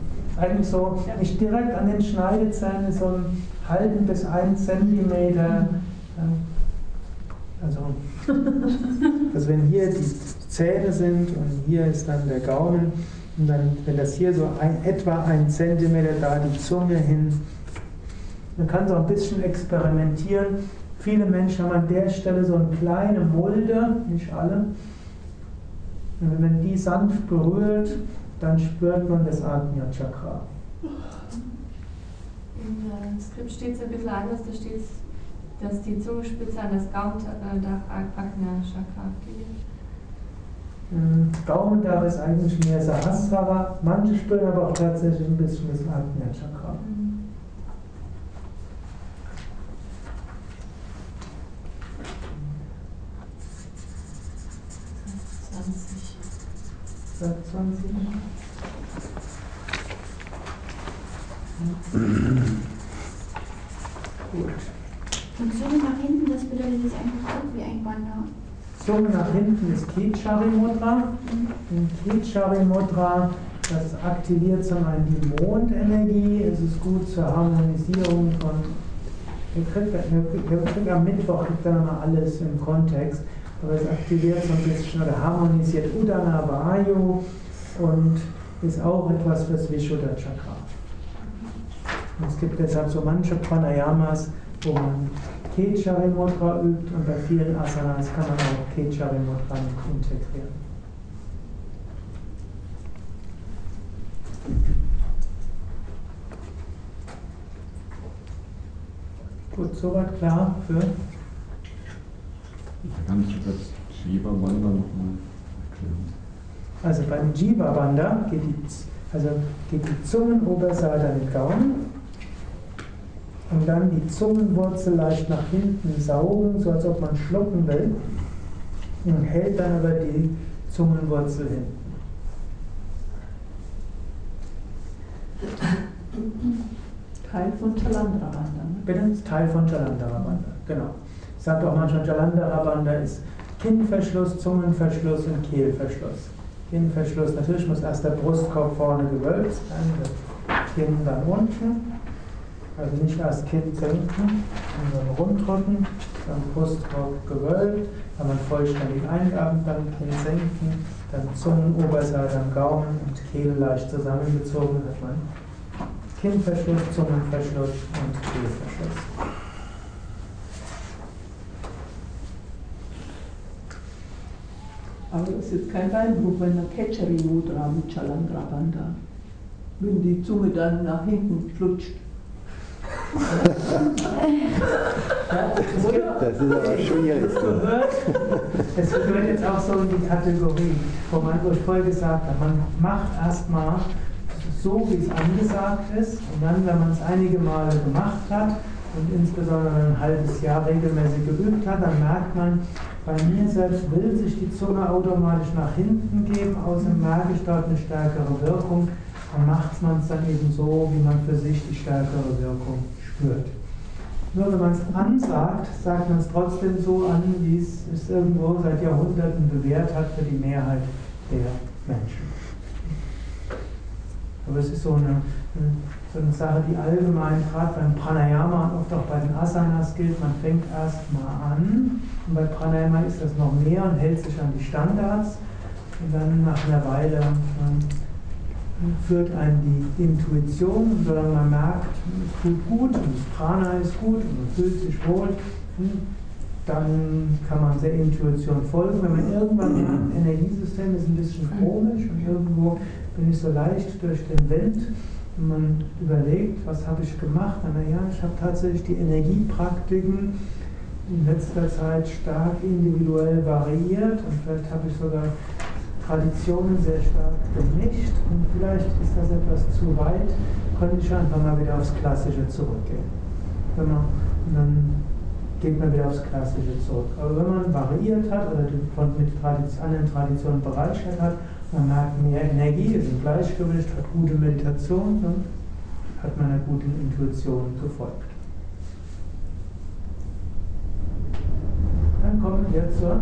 Eigentlich so, nicht direkt an den Schneidezähnen, so einen halben bis einen Zentimeter. Also, also wenn hier die Zähne sind und hier ist dann der Gaumen, und dann, wenn das hier so ein, etwa ein Zentimeter da die Zunge hin, dann kann es auch ein bisschen experimentieren. Viele Menschen haben an der Stelle so eine kleine Mulde, nicht alle. Und wenn man die sanft berührt, dann spürt man das Agnya Chakra. Im Skript steht es ein bisschen anders, da steht dass die Zungenspitze an das Gaumendach Agnya Chakra aktiviert. Gaumendach ist eigentlich mehr Sahasrara, manche spüren aber auch tatsächlich ein bisschen das Agnya Chakra. Seit 20 Gut. Und Zunge nach hinten, das bedeutet jetzt einfach auch wie ein Bandha. Zunge nach hinten ist Kechari Mudra. Und Kechari Mudra, das aktiviert zum einen die Mondenergie. Es ist gut zur Harmonisierung von. Ihr kriegt, ihr kriegt am Mittwoch kriegt ihr nochmal alles im Kontext. Aber es aktiviert so ein bisschen oder harmonisiert Udana Vayu und ist auch etwas fürs Vishuddha Chakra. Es gibt deshalb so manche Pranayamas, wo man Kechari Mudra übt und bei vielen Asanas kann man auch Kechari Mudra integrieren. Gut, soweit klar für. Kannst du das Jiva Bandha nochmal erklären? Also beim Jiva Bandha geht die, also geht die Zungenoberseite an den Gaumen und dann die Zungenwurzel leicht nach hinten saugen, so als ob man schlucken will, und hält dann aber die Zungenwurzel hinten. Teil von Chalandra Bandha. Ne? Bitte? Teil von Jalandhara Bandha, genau. Ich sage auch manchmal, Jalandhara Bandha ist Kinnverschluss, Zungenverschluss und Kehlverschluss. Kinnverschluss, natürlich muss erst der Brustkorb vorne gewölbt sein, das Kinn dann unten. Also nicht erst Kinn senken, sondern rundrücken, dann Brustkorb gewölbt, wenn man vollständig eingeatmet, dann Kinn senken, dann Zungenoberseite am Gaumen und Kehle leicht zusammengezogen, dann hat man Kinnverschluss, Zungenverschluss und Kehlverschluss. Aber es ist kein Beinbruch, wenn der Ketcheri Mudra mit Chalangrabanda, wenn die Zunge dann nach hinten flutscht. Das ist aber schwierig. Es gehört jetzt auch so in die Kategorie, wo man vorher gesagt hat, man macht erstmal so, wie es angesagt ist, und dann, wenn man es einige Male gemacht hat und insbesondere ein halbes Jahr regelmäßig geübt hat, dann merkt man, bei mir selbst will sich die Zunge automatisch nach hinten geben, außerdem merke ich dort eine stärkere Wirkung, dann macht man es dann eben so, wie man für sich die stärkere Wirkung spürt. Nur wenn man es ansagt, sagt man es trotzdem so an, wie es es irgendwo seit Jahrhunderten bewährt hat für die Mehrheit der Menschen. Aber es ist so eine, so eine Sache, die allgemein gerade beim Pranayama und oft auch bei den Asanas gilt. Man fängt erst mal an und bei Pranayama ist das noch mehr und hält sich an die Standards und dann nach einer Weile führt einen die Intuition, solange man merkt, es tut gut und das Prana ist gut und man fühlt sich wohl, dann kann man der Intuition folgen. Wenn man irgendwann merkt, Energiesystem ist ein bisschen komisch und irgendwo bin ich so leicht durch den Wind und man überlegt, was habe ich gemacht? Naja, ich habe tatsächlich die Energiepraktiken in letzter Zeit stark individuell variiert und vielleicht habe ich sogar Traditionen sehr stark gemischt und vielleicht ist das etwas zu weit, könnte ich einfach mal wieder aufs Klassische zurückgehen. Wenn man, dann geht man wieder aufs Klassische zurück. Aber wenn man variiert hat oder von, mit Tradition, anderen Traditionen bereichert hat, man merkt mehr Energie, ist im Gleichgewicht, hat gute Meditation, dann hat man einer guten Intuition gefolgt. Dann kommen wir zur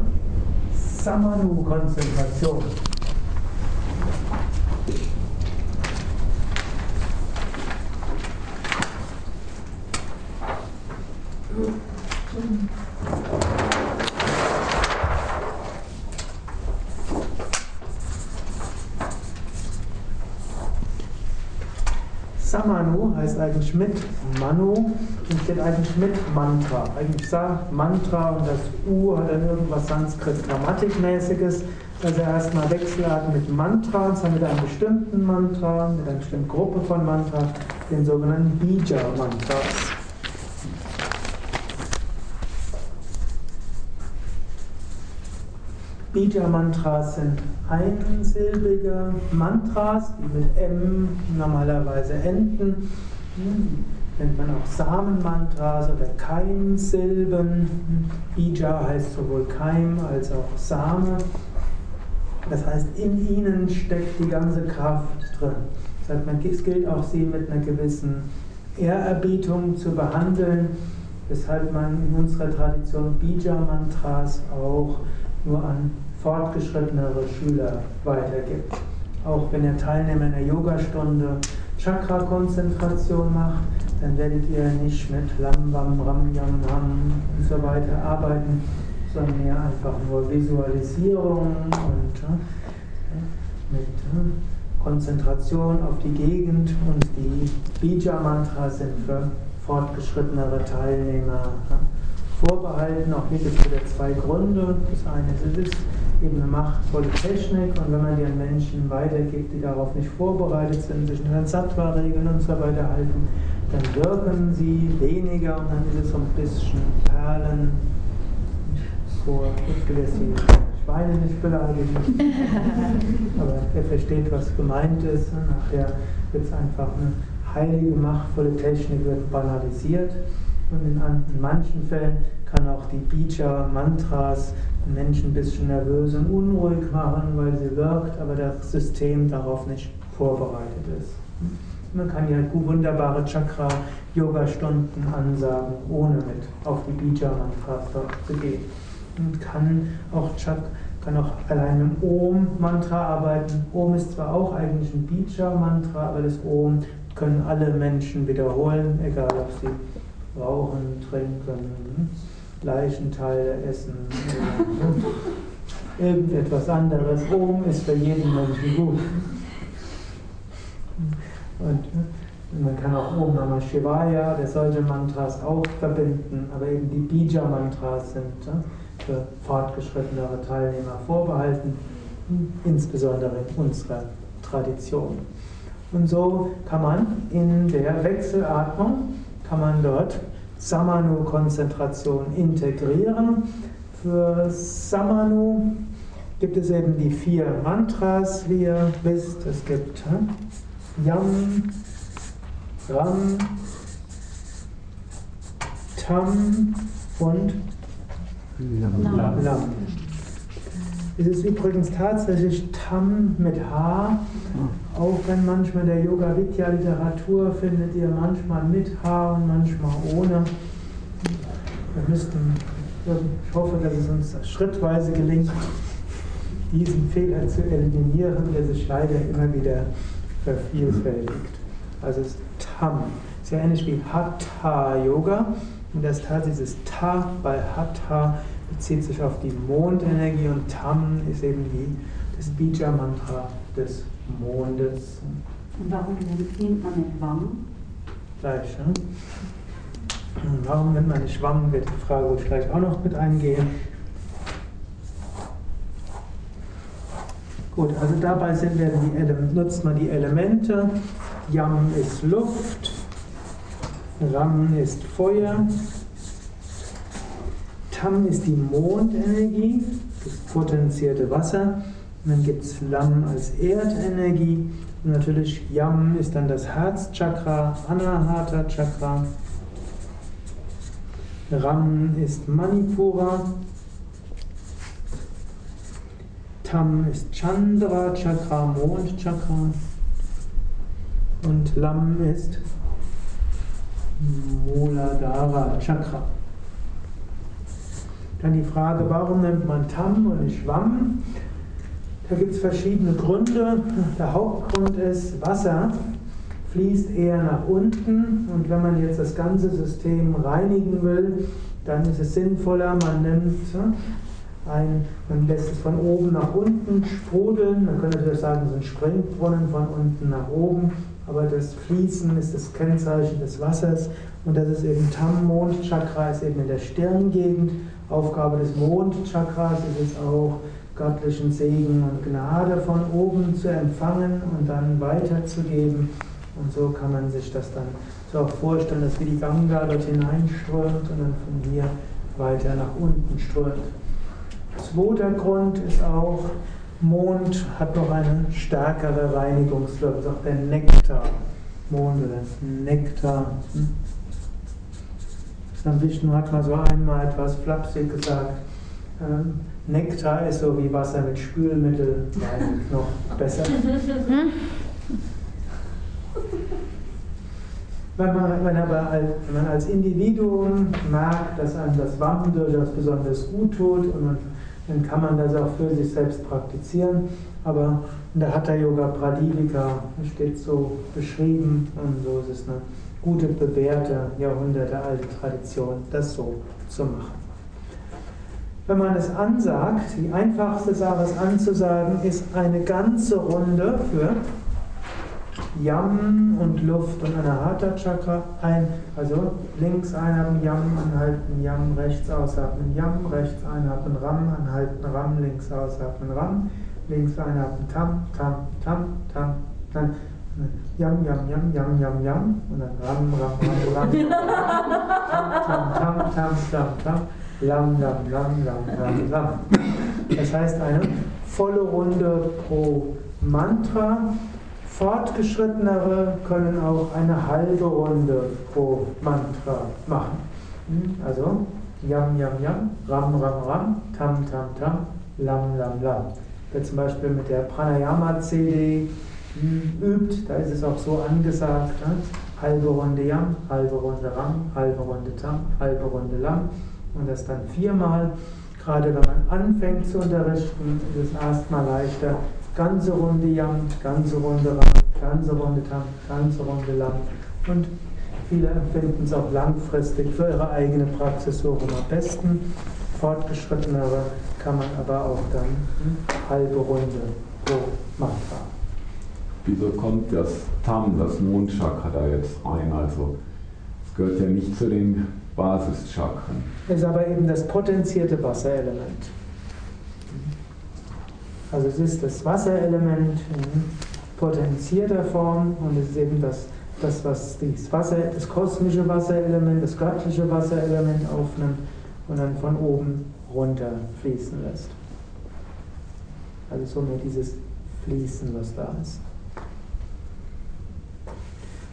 Samanu-Konzentration. Samanu heißt eigentlich mit Manu und steht eigentlich mit Mantra. Eigentlich Sa, Mantra und das U hat dann irgendwas Sanskrit-Grammatikmäßiges. Also erstmal Wechselarten mit Mantras, dann mit einem bestimmten Mantra, mit einer bestimmten Gruppe von Mantras, den sogenannten Bija-Mantras. Bija-Mantras sind einsilbige Mantras, die mit M normalerweise enden. Nennt man auch Samenmantras oder Keimsilben. Bija heißt sowohl Keim als auch Same. Das heißt, in ihnen steckt die ganze Kraft drin. Das heißt, es gilt auch, sie mit einer gewissen Ehrerbietung zu behandeln, weshalb man in unserer Tradition Bija-Mantras auch nur an fortgeschrittenere Schüler weitergibt. Auch wenn ihr Teilnehmer in der Yogastunde Chakra-Konzentration macht, dann werdet ihr nicht mit Lam, Bam, Ram, Yam, Ham und so weiter arbeiten, sondern mehr einfach nur Visualisierung und mit Konzentration auf die Gegend und die Bija-Mantras sind für fortgeschrittenere Teilnehmer. Vorbehalten. Auch hier gibt es wieder zwei Gründe. Das eine ist, es ist eben eine machtvolle Technik und wenn man die an Menschen weitergibt, die darauf nicht vorbereitet sind, sich an Sattva-Regeln und so weiter halten, dann wirken sie weniger und dann ist es so ein bisschen Perlen vor. Ich will jetzt die Schweine nicht beleidigen, aber er versteht, was gemeint ist. Nachher wird es einfach eine heilige, machtvolle Technik, wird banalisiert. Und in, in manchen Fällen kann auch die Bija-Mantras Menschen ein bisschen nervös und unruhig machen, weil sie wirkt, aber das System darauf nicht vorbereitet ist. Man kann ja wunderbare Chakra-Yoga-Stunden ansagen, ohne mit auf die Bija-Mantras zu gehen. Und kann auch, kann auch allein im Om-Mantra arbeiten. Om ist zwar auch eigentlich ein Bija-Mantra, aber das Om können alle Menschen wiederholen, egal ob sie rauchen, trinken, Leichenteile essen irgendetwas anderes. Om ist für jeden Menschen gut. Und man kann auch Om Namah Shivaya, der solche Mantras auch verbinden, aber eben die Bija-Mantras sind für fortgeschrittenere Teilnehmer vorbehalten, insbesondere in unserer Tradition. Und so kann man in der Wechselatmung, kann man dort Samanu-Konzentration integrieren. Für Samanu gibt es eben die vier Mantras, wie ihr wisst. Es gibt Yam, Ram, Tam und Lam. Lam. Es ist übrigens tatsächlich Tam mit H, auch wenn manchmal der Yoga Vidya Literatur findet ihr manchmal mit H und manchmal ohne. Wir müssten, ich hoffe, dass es uns schrittweise gelingt, diesen Fehler zu eliminieren, der sich leider immer wieder vervielfältigt. Also es ist Tam. Ist ja ähnlich wie Hatha Yoga. Und das Tat, dieses Ta bei Hatha bezieht sich auf die Mondenergie und Tam ist eben die, das Bija-Mantra des Mondes. Und warum nimmt man nicht Wamm? Gleich, ne? Warum nennt man nicht Schwamm, wird die Frage, wo ich gleich auch noch mit eingehe. Gut, also dabei sind wir die nutzt man die Elemente. Yam ist Luft, Ram ist Feuer, Tam ist die Mondenergie, das potenzierte Wasser. Und dann gibt es Lam als Erdenergie. Und natürlich Yam ist dann das Herzchakra, Anahata Chakra. Ram ist Manipura. Tam ist Chandra Chakra, Mondchakra. Und Lam ist Muladhara Chakra. Dann die Frage, warum nennt man Tam und nicht Schwamm? Da gibt es verschiedene Gründe. Der Hauptgrund ist, Wasser fließt eher nach unten und wenn man jetzt das ganze System reinigen will, dann ist es sinnvoller, man nimmt ein, man lässt es von oben nach unten sprudeln. Man könnte natürlich sagen, es ist ein Springbrunnen von unten nach oben, aber das Fließen ist das Kennzeichen des Wassers und das ist eben Tam, Mondchakra, ist eben in der Stirngegend Aufgabe des Mondchakras ist es auch, göttlichen Segen und Gnade von oben zu empfangen und dann weiterzugeben. Und so kann man sich das dann so auch vorstellen, dass wie die Ganga dort hineinströmt und dann von hier weiter nach unten strömt. Zweiter Grund ist auch, Mond hat noch eine stärkere Reinigungswirkung, auch der Nektar. Mond oder Nektar. Hm? Dann Vishnu hat mal so einmal etwas flapsig gesagt, ähm, Nektar ist so wie Wasser mit Spülmittel, nein, noch besser. Wenn man, wenn, aber als, wenn man als Individuum merkt, dass einem das Wandern durchaus besonders gut tut, und man, dann kann man das auch für sich selbst praktizieren. Aber in der Hatha Yoga Pradipika steht so beschrieben und so ist es eine gute, bewährte, jahrhundertealte Tradition, das so zu machen. Wenn man es ansagt, die einfachste Sache es anzusagen, ist eine ganze Runde für Yam und Luft und Anahata Chakra ein, also links einatmen, Yam anhalten, Yam rechts ausatmen, Yam rechts einatmen, Ram anhalten, Ram links ausatmen, Ram links einatmen, Tam, Tam, Tam, Tam, dann Yam, Yam, Yam, Yam, Yam, Yam und dann Ram, Ram, Ram, Ram, Tam, Tam, Tam, Tam, Tam, Tam, Lam, Lam, Lam, Lam, Lam, Lam. Das heißt eine volle Runde pro Mantra. Fortgeschrittenere können auch eine halbe Runde pro Mantra machen. Also Yam, Yam, Yam, Ram, Ram, Ram, Tam, Tam, Tam, Lam, Lam, Lam. Wer zum Beispiel mit der Pranayama-CD übt, da ist es auch so angesagt, ne? halbe Runde Yam, halbe Runde Ram, halbe Runde Tam, halbe Runde Lam und das dann viermal. Gerade wenn man anfängt zu unterrichten, ist es erstmal leichter. Ganze Runde Yam, ganze Runde Ram, ganze Runde Tang, ganze Runde Lang. Und viele empfinden es auch langfristig für ihre eigene Praxis so am besten. Fortgeschrittenere kann man aber auch dann eine halbe Runde pro Mantra. Wieso kommt das Tam, das Mondchakra da jetzt rein? Also es gehört ja nicht zu den Basischakren. Ist aber eben das potenzierte Wasserelement. Also es ist das Wasserelement in potenzierter Form und es ist eben das, das was das, Wasser, das kosmische Wasserelement, das göttliche Wasserelement aufnimmt und dann von oben runter fließen lässt. Also so mehr dieses Fließen, was da ist.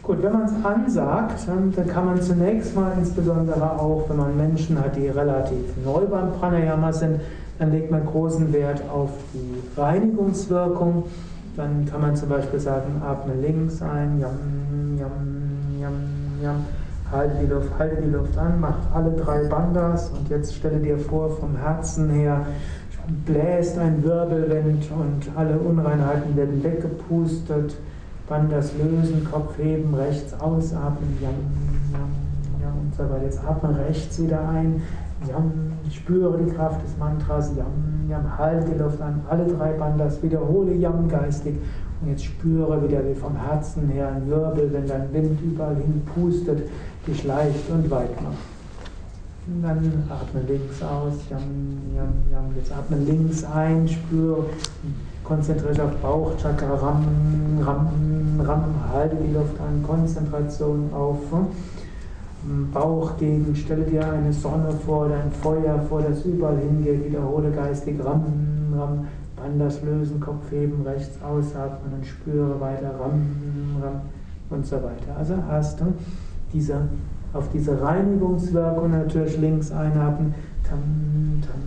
Gut, wenn man es ansagt, dann kann man zunächst mal insbesondere auch, wenn man Menschen hat, die relativ neu beim Pranayama sind, dann legt man großen Wert auf die Reinigungswirkung. Dann kann man zum Beispiel sagen, atme links ein, yam, yam, yam, yam, halte die Luft, halte die Luft an, macht alle drei Bandhas und jetzt stelle dir vor, vom Herzen her bläst ein Wirbelwind und alle Unreinheiten werden weggepustet. Bandhas lösen, Kopf heben, rechts ausatmen, yam, yam, yam und so weiter. Jetzt atme rechts wieder ein, yam, spüre die Kraft des Mantras, yam, yam, halte die Luft an, alle drei Bandhas, wiederhole yam geistig und jetzt spüre wieder wie vom Herzen her ein Wirbel, wenn dein Wind überall hin pustet, dich leicht und weit macht. Und dann atme links aus, yam, yam, yam. Jetzt atme links ein, spüre, konzentriere dich auf Bauchchakra, ram, ram, ram, halte die Luft an, Konzentration auf hm, Bauchgegend, stelle dir eine Sonne vor, dein Feuer vor, das überall hingeht, wiederhole geistig ram, ram, Bandhas lösen, Kopf heben, rechts ausatmen und spüre weiter ram, ram und so weiter. Also hast du diese auf diese Reinigungswirkung natürlich links einatmen, tam, tam,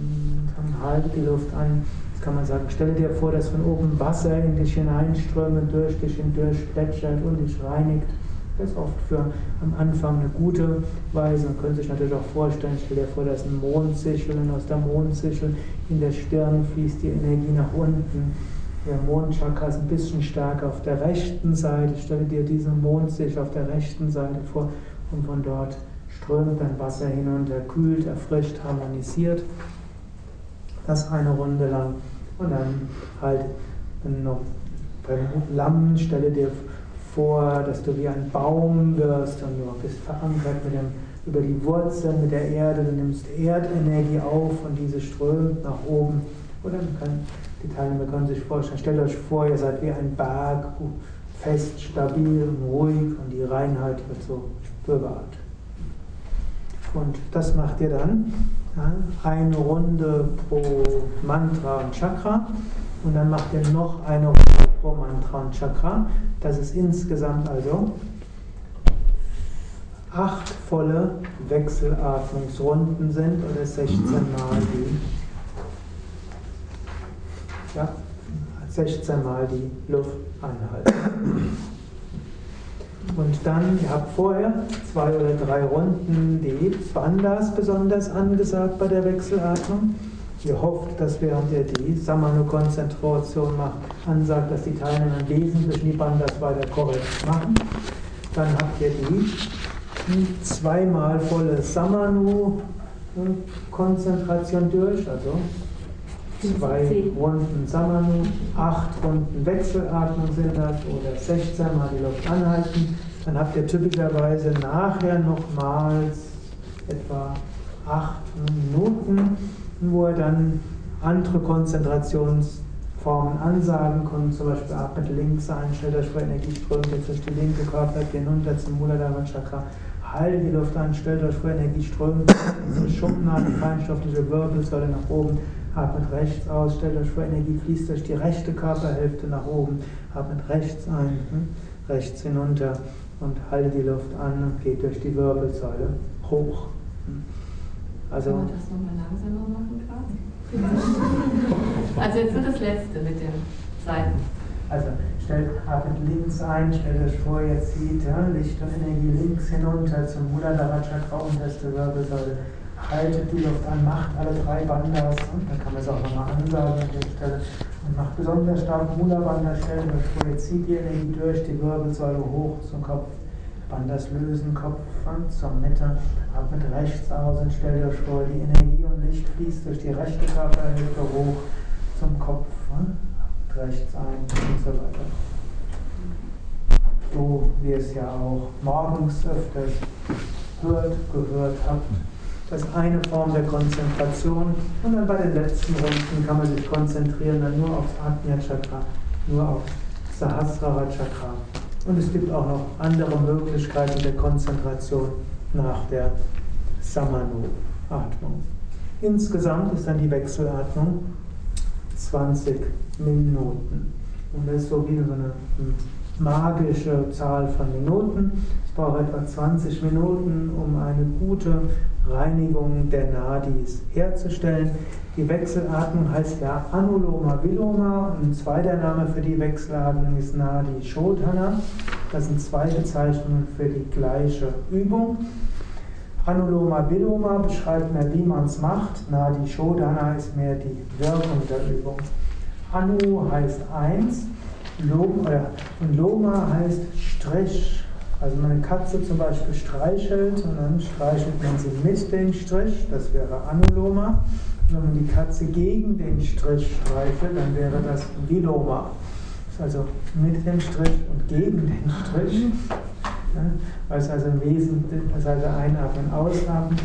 tam, halte die Luft an. Kann man sagen, stelle dir vor, dass von oben Wasser in dich hineinströmt, durch dich hindurch plätschert und dich reinigt. Das ist oft für am Anfang eine gute Weise. Man könnte sich natürlich auch vorstellen, stell dir vor, da ist ein Mondsichel und aus der Mondsichel in der Stirn fließt die Energie nach unten. Der Mondchakra ist ein bisschen stärker auf der rechten Seite. Stelle dir diesen Mondsichel auf der rechten Seite vor und von dort strömt dann Wasser hinunter, kühlt, erfrischt, harmonisiert. Das eine Runde lang. Und dann halt noch beim Lamm stelle dir vor, dass du wie ein Baum wirst und du bist verankert mit dem, über die Wurzeln mit der Erde. Du nimmst Erdenergie auf und diese strömt nach oben. Oder kann, die Teilnehmer können sich vorstellen, stellt euch vor, ihr seid wie ein Berg, fest, stabil und ruhig und die Reinheit wird so bewahrt. Und das macht ihr dann eine Runde pro Mantra und Chakra und dann macht ihr noch eine Runde pro Mantra und Chakra. Das ist insgesamt also acht volle Wechselatmungsrunden sind oder 16 Mal die, ja, 16 Mal die Luft anhalten. Und dann, ihr habt vorher zwei oder drei Runden die Bandhas besonders angesagt bei der Wechselatmung. Ihr hofft, dass während ihr die Samano-Konzentration macht, ansagt, dass die Teilnehmer im Wesentlichen die Bandhas weiter korrekt machen. Dann habt ihr die zweimal volle Samano-Konzentration durch, also zwei Runden Samanu, acht Runden Wechselatmung sind das oder 16 Mal die Luft anhalten. Dann habt ihr typischerweise nachher nochmals etwa acht Minuten, wo ihr dann andere Konzentrationsformen ansagen könnt. Zum Beispiel atmet links ein, stellt euch vor, Energie strömt jetzt durch die linke Körperhälfte hinunter zum Muladhara Chakra. Haltet die Luft an, stellt euch vor, Energie strömt zum Schuppner, die feinstoffliche Wirbelsäule nach oben Atmet rechts aus, stellt euch vor, Energie fließt durch die rechte Körperhälfte nach oben. Atmet rechts ein, hm? rechts hinunter und haltet die Luft an und geht durch die Wirbelsäule hoch. Hm? Also, Kann man das nochmal langsamer machen gerade? also jetzt wird das letzte mit den Seiten. Also stellt, atmet links ein, stellt euch vor, jetzt zieht ja, Licht und Energie links hinunter zum Muladhara Chakra, unterste Wirbelsäule haltet die Luft an, macht alle drei Bandas und dann kann man es auch nochmal ansagen an der Stelle. Und macht besonders stark Mula-Banda stellen, das zieht die Energie durch die Wirbelsäule hoch zum Kopf. Bandas lösen, Kopf zur Mitte, atmet rechts aus und stellt euch vor, die Energie und Licht fließt durch die rechte Körperhälfte hoch zum Kopf, atmet rechts ein und so weiter. So wie es ja auch morgens öfters hört, gehört habt. Das ist eine Form der Konzentration. Und dann bei den letzten Runden kann man sich konzentrieren dann nur aufs Ajna Chakra, nur auf Sahasrara Chakra. Und es gibt auch noch andere Möglichkeiten der Konzentration nach der Samano-Atmung. Insgesamt ist dann die Wechselatmung 20 Minuten. Und das ist so wie so eine magische Zahl von Minuten. Ich brauche etwa 20 Minuten, um eine gute Reinigung der Nadis herzustellen. Die Wechselatmung heißt ja Anuloma Viloma und ein zweiter Name für die Wechselatmung ist Nadi Shodhana. Das sind zwei Bezeichnungen für die gleiche Übung. Anuloma Viloma beschreibt mehr, wie man es macht. Nadi Shodhana ist mehr die Wirkung der Übung. Anu heißt eins Loma, und Loma heißt Strich. Also wenn eine Katze zum Beispiel streichelt und dann streichelt man sie mit dem Strich, das wäre Anuloma. Und wenn man die Katze gegen den Strich streichelt, dann wäre das Viloma. Also mit dem Strich und gegen den Strich. Ja, was also im Wesentlichen, das heißt einatmen, ausatmen.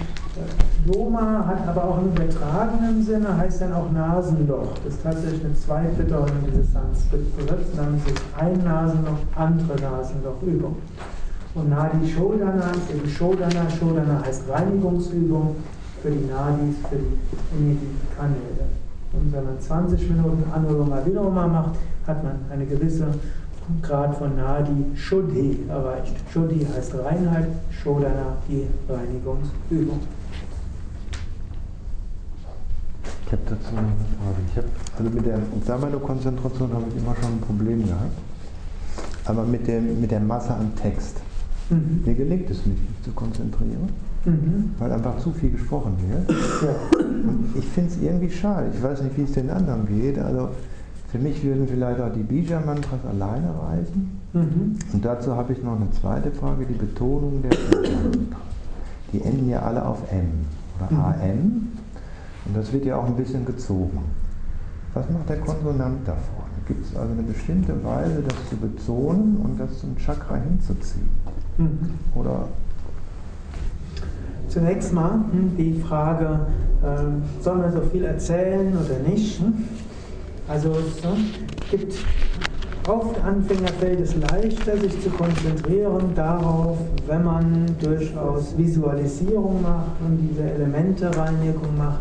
Loma hat aber auch einen übertragenen Sinne, heißt dann auch Nasenloch. Das ist tatsächlich eine Zweitbedeutung dieses Sanskrit-Begriffs. Dann ist es ein Nasenloch, andere Nasenlochübung. Und Nadi Shodana ist eben Shodana. Shodana heißt Reinigungsübung für die Nadis, für die Energiekanäle. Und wenn man 20 Minuten Anuloma Viloma macht, hat man eine gewisse Grad von Nadi Shuddhi erreicht. Shuddhi heißt Reinheit, Shodana die Reinigungsübung. Ich habe dazu noch eine Frage. Ich hab, also mit der Samano-Konzentration habe ich immer schon ein Problem gehabt. Aber mit, dem, mit der Masse an Text. Mhm. Mir gelingt es nicht, mich zu konzentrieren, mhm. weil einfach zu viel gesprochen wird. Ja. Ich finde es irgendwie schade. Ich weiß nicht, wie es den anderen geht. Also für mich würden vielleicht auch die Bija-Mantras alleine reichen. Mhm. Und dazu habe ich noch eine zweite Frage, die Betonung der. Die enden ja alle auf M oder mhm. AM. Und das wird ja auch ein bisschen gezogen. Was macht der Konsonant davor? Gibt es also eine bestimmte Weise, das zu betonen und das zum Chakra hinzuziehen? Mhm. Oder Zunächst mal hm, die Frage, äh, soll man so viel erzählen oder nicht? Hm? Also es gibt oft Anfänger fällt es leichter, sich zu konzentrieren darauf, wenn man durchaus Visualisierung macht und diese Elemente-Reinigung macht.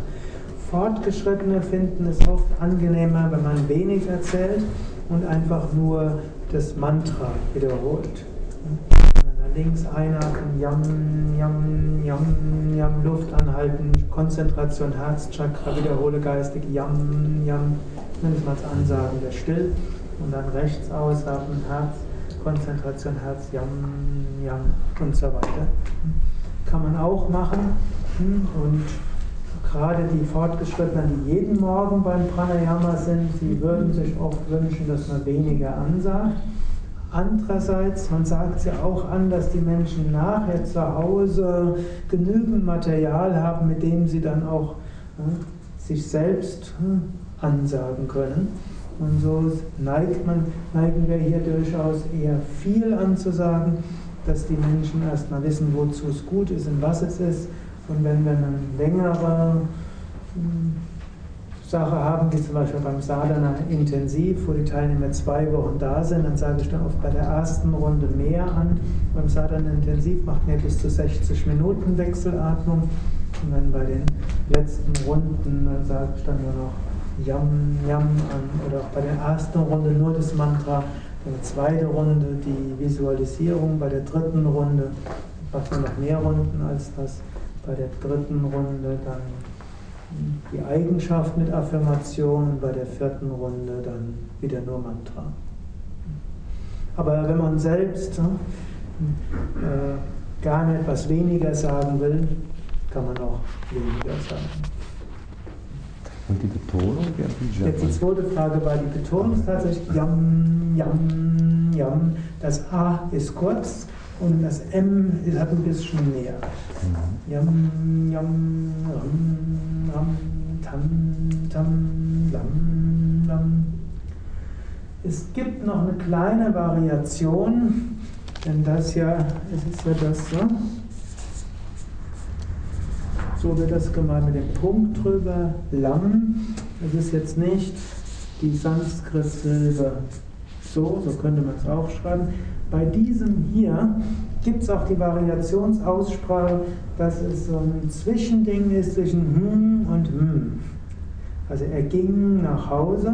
Fortgeschrittene finden es oft angenehmer, wenn man wenig erzählt und einfach nur das Mantra wiederholt. Links einatmen, Yam, Yam, Yam, Yam, Luft anhalten, Konzentration, Herzchakra, wiederhole geistig Yam, Yam, nimm es mal als Ansagen der Still und dann rechts ausatmen, Herz, Konzentration, Herz, Yam, Yam und so weiter. Kann man auch machen und gerade die Fortgeschrittenen, die jeden Morgen beim Pranayama sind, sie würden sich oft wünschen, dass man weniger ansagt. Andererseits, man sagt ja auch an, dass die Menschen nachher zu Hause genügend Material haben, mit dem sie dann auch äh, sich selbst äh, ansagen können. Und so neigt man, neigen wir hier durchaus eher viel anzusagen, dass die Menschen erstmal wissen, wozu es gut ist und was es ist und wenn wir eine längere hm, Sache haben, wie zum Beispiel beim Sadhana intensiv, wo die Teilnehmer zwei Wochen da sind, dann sage ich dann oft bei der ersten Runde mehr an. Beim Sadhana intensiv macht mir bis zu 60 Minuten Wechselatmung. Und dann bei den letzten Runden sage ich dann nur noch Yam, Yam an. Oder auch bei der ersten Runde nur das Mantra. Bei der zweiten Runde die Visualisierung. Bei der dritten Runde macht man noch mehr Runden als das bei der dritten Runde dann die Eigenschaft mit Affirmation und bei der vierten Runde dann wieder nur Mantra. Aber wenn man selbst äh, gerne etwas weniger sagen will, kann man auch weniger sagen. Und die Betonung Bija? Jetzt die zweite Frage war die Betonung ist tatsächlich Yam, Yam, Yam. Das A ist kurz und das M hat ein bisschen mehr. Yam, Yam, Ram, Ram, Tam, Tam, Lam, Lam. Es gibt noch eine kleine Variation, denn das ja, es ist ja das, ne? So wird das gemeint mit dem Punkt drüber. Lam, das ist jetzt nicht die Sanskrit-Silbe so, so könnte man es auch schreiben. Bei diesem hier gibt es auch die Variationsaussprache, dass es so ein Zwischending ist zwischen hm und hm. Also er ging nach Hause,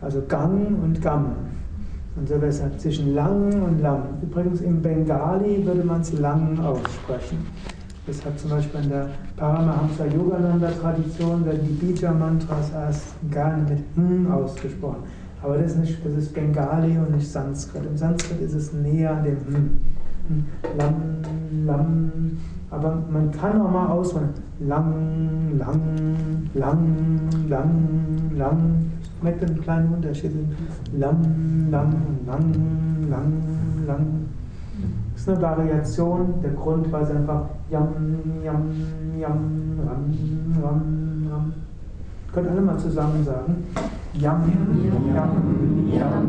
also Gang und Gam. Und so besser zwischen lang und lang. Übrigens im Bengali würde man es lang aussprechen. Das hat zum Beispiel in der Paramahamsa Yogananda Tradition, werden die Bija-Mantras erst gerne mit hm ausgesprochen. Aber das ist, nicht, das ist Bengali und nicht Sanskrit. Im Sanskrit ist es näher an dem hm. Lam, lam. Aber man kann auch mal auswählen. Lang, lang, lang, lang, lang. Merkt einen kleinen Unterschied? Lang, lang, lang, lang, lang. Das ist eine Variation. Der Grund war einfach Yam, Yam, Yam, Ram, Ram, Ram. Könnt alle mal zusammen sagen. Yam, Yam, Yam, Yam,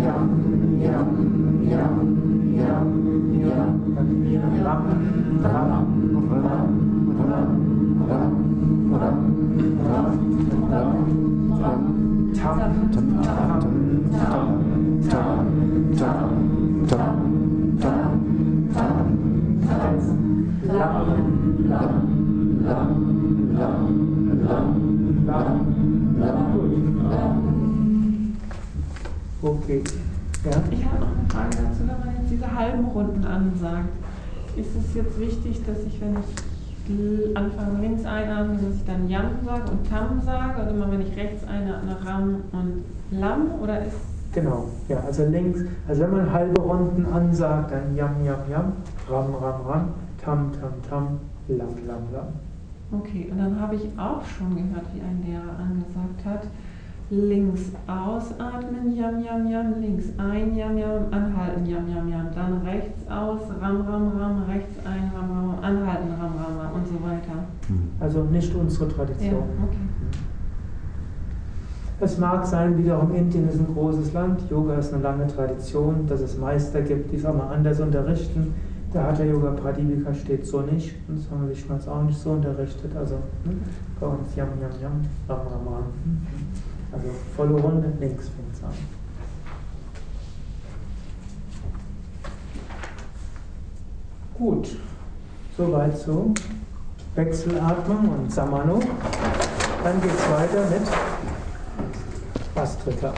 Yam, Yam, Yam, Yam, Ram, Ram, Ram, Ram, Ram, Ram, Ram, Tam, Tam, Tam, Tam, Tam, Tam, Tam, Tam, Tam, Lam, Lam, Lam, Lam, Lam, Lam. Okay. Ja? Ich habe noch eine Frage dazu, wenn man jetzt diese halben Runden ansagt. Ist es jetzt wichtig, dass ich, wenn ich anfange links einatme, dass ich dann Yam sage und Tam sage? Oder immer wenn ich rechts einatme, Ram und Lam? Oder ist Genau, ja, also links, also wenn man halbe Runden ansagt, dann Yam, Yam, Yam, Ram, Ram, Ram, Tam, Tam, Tam, Lam, Lam, Lam. Okay, und dann habe ich auch schon gehört, wie ein Lehrer angesagt hat, links ausatmen, Yam, Yam, Yam, links ein, Yam, Yam, anhalten, Yam, Yam, Yam, dann rechts aus, Ram, Ram, Ram, rechts ein, Ram, Ram, anhalten, Ram, Ram, Ram und so weiter. Also nicht unsere Tradition. Ja, okay. Es mag sein, wiederum Indien ist ein großes Land, Yoga ist eine lange Tradition, dass es Meister gibt, die es auch mal anders unterrichten. Der Hatha Yoga Pradipika steht so nicht, das haben wir sich auch nicht so unterrichtet. Also ne? bei uns Yam Yam Yam, Ram Ram Ram. Also volle Runde, links fängt es an. Gut, soweit zu Wechselatmung und Samano. Dann geht es weiter mit Bastrika.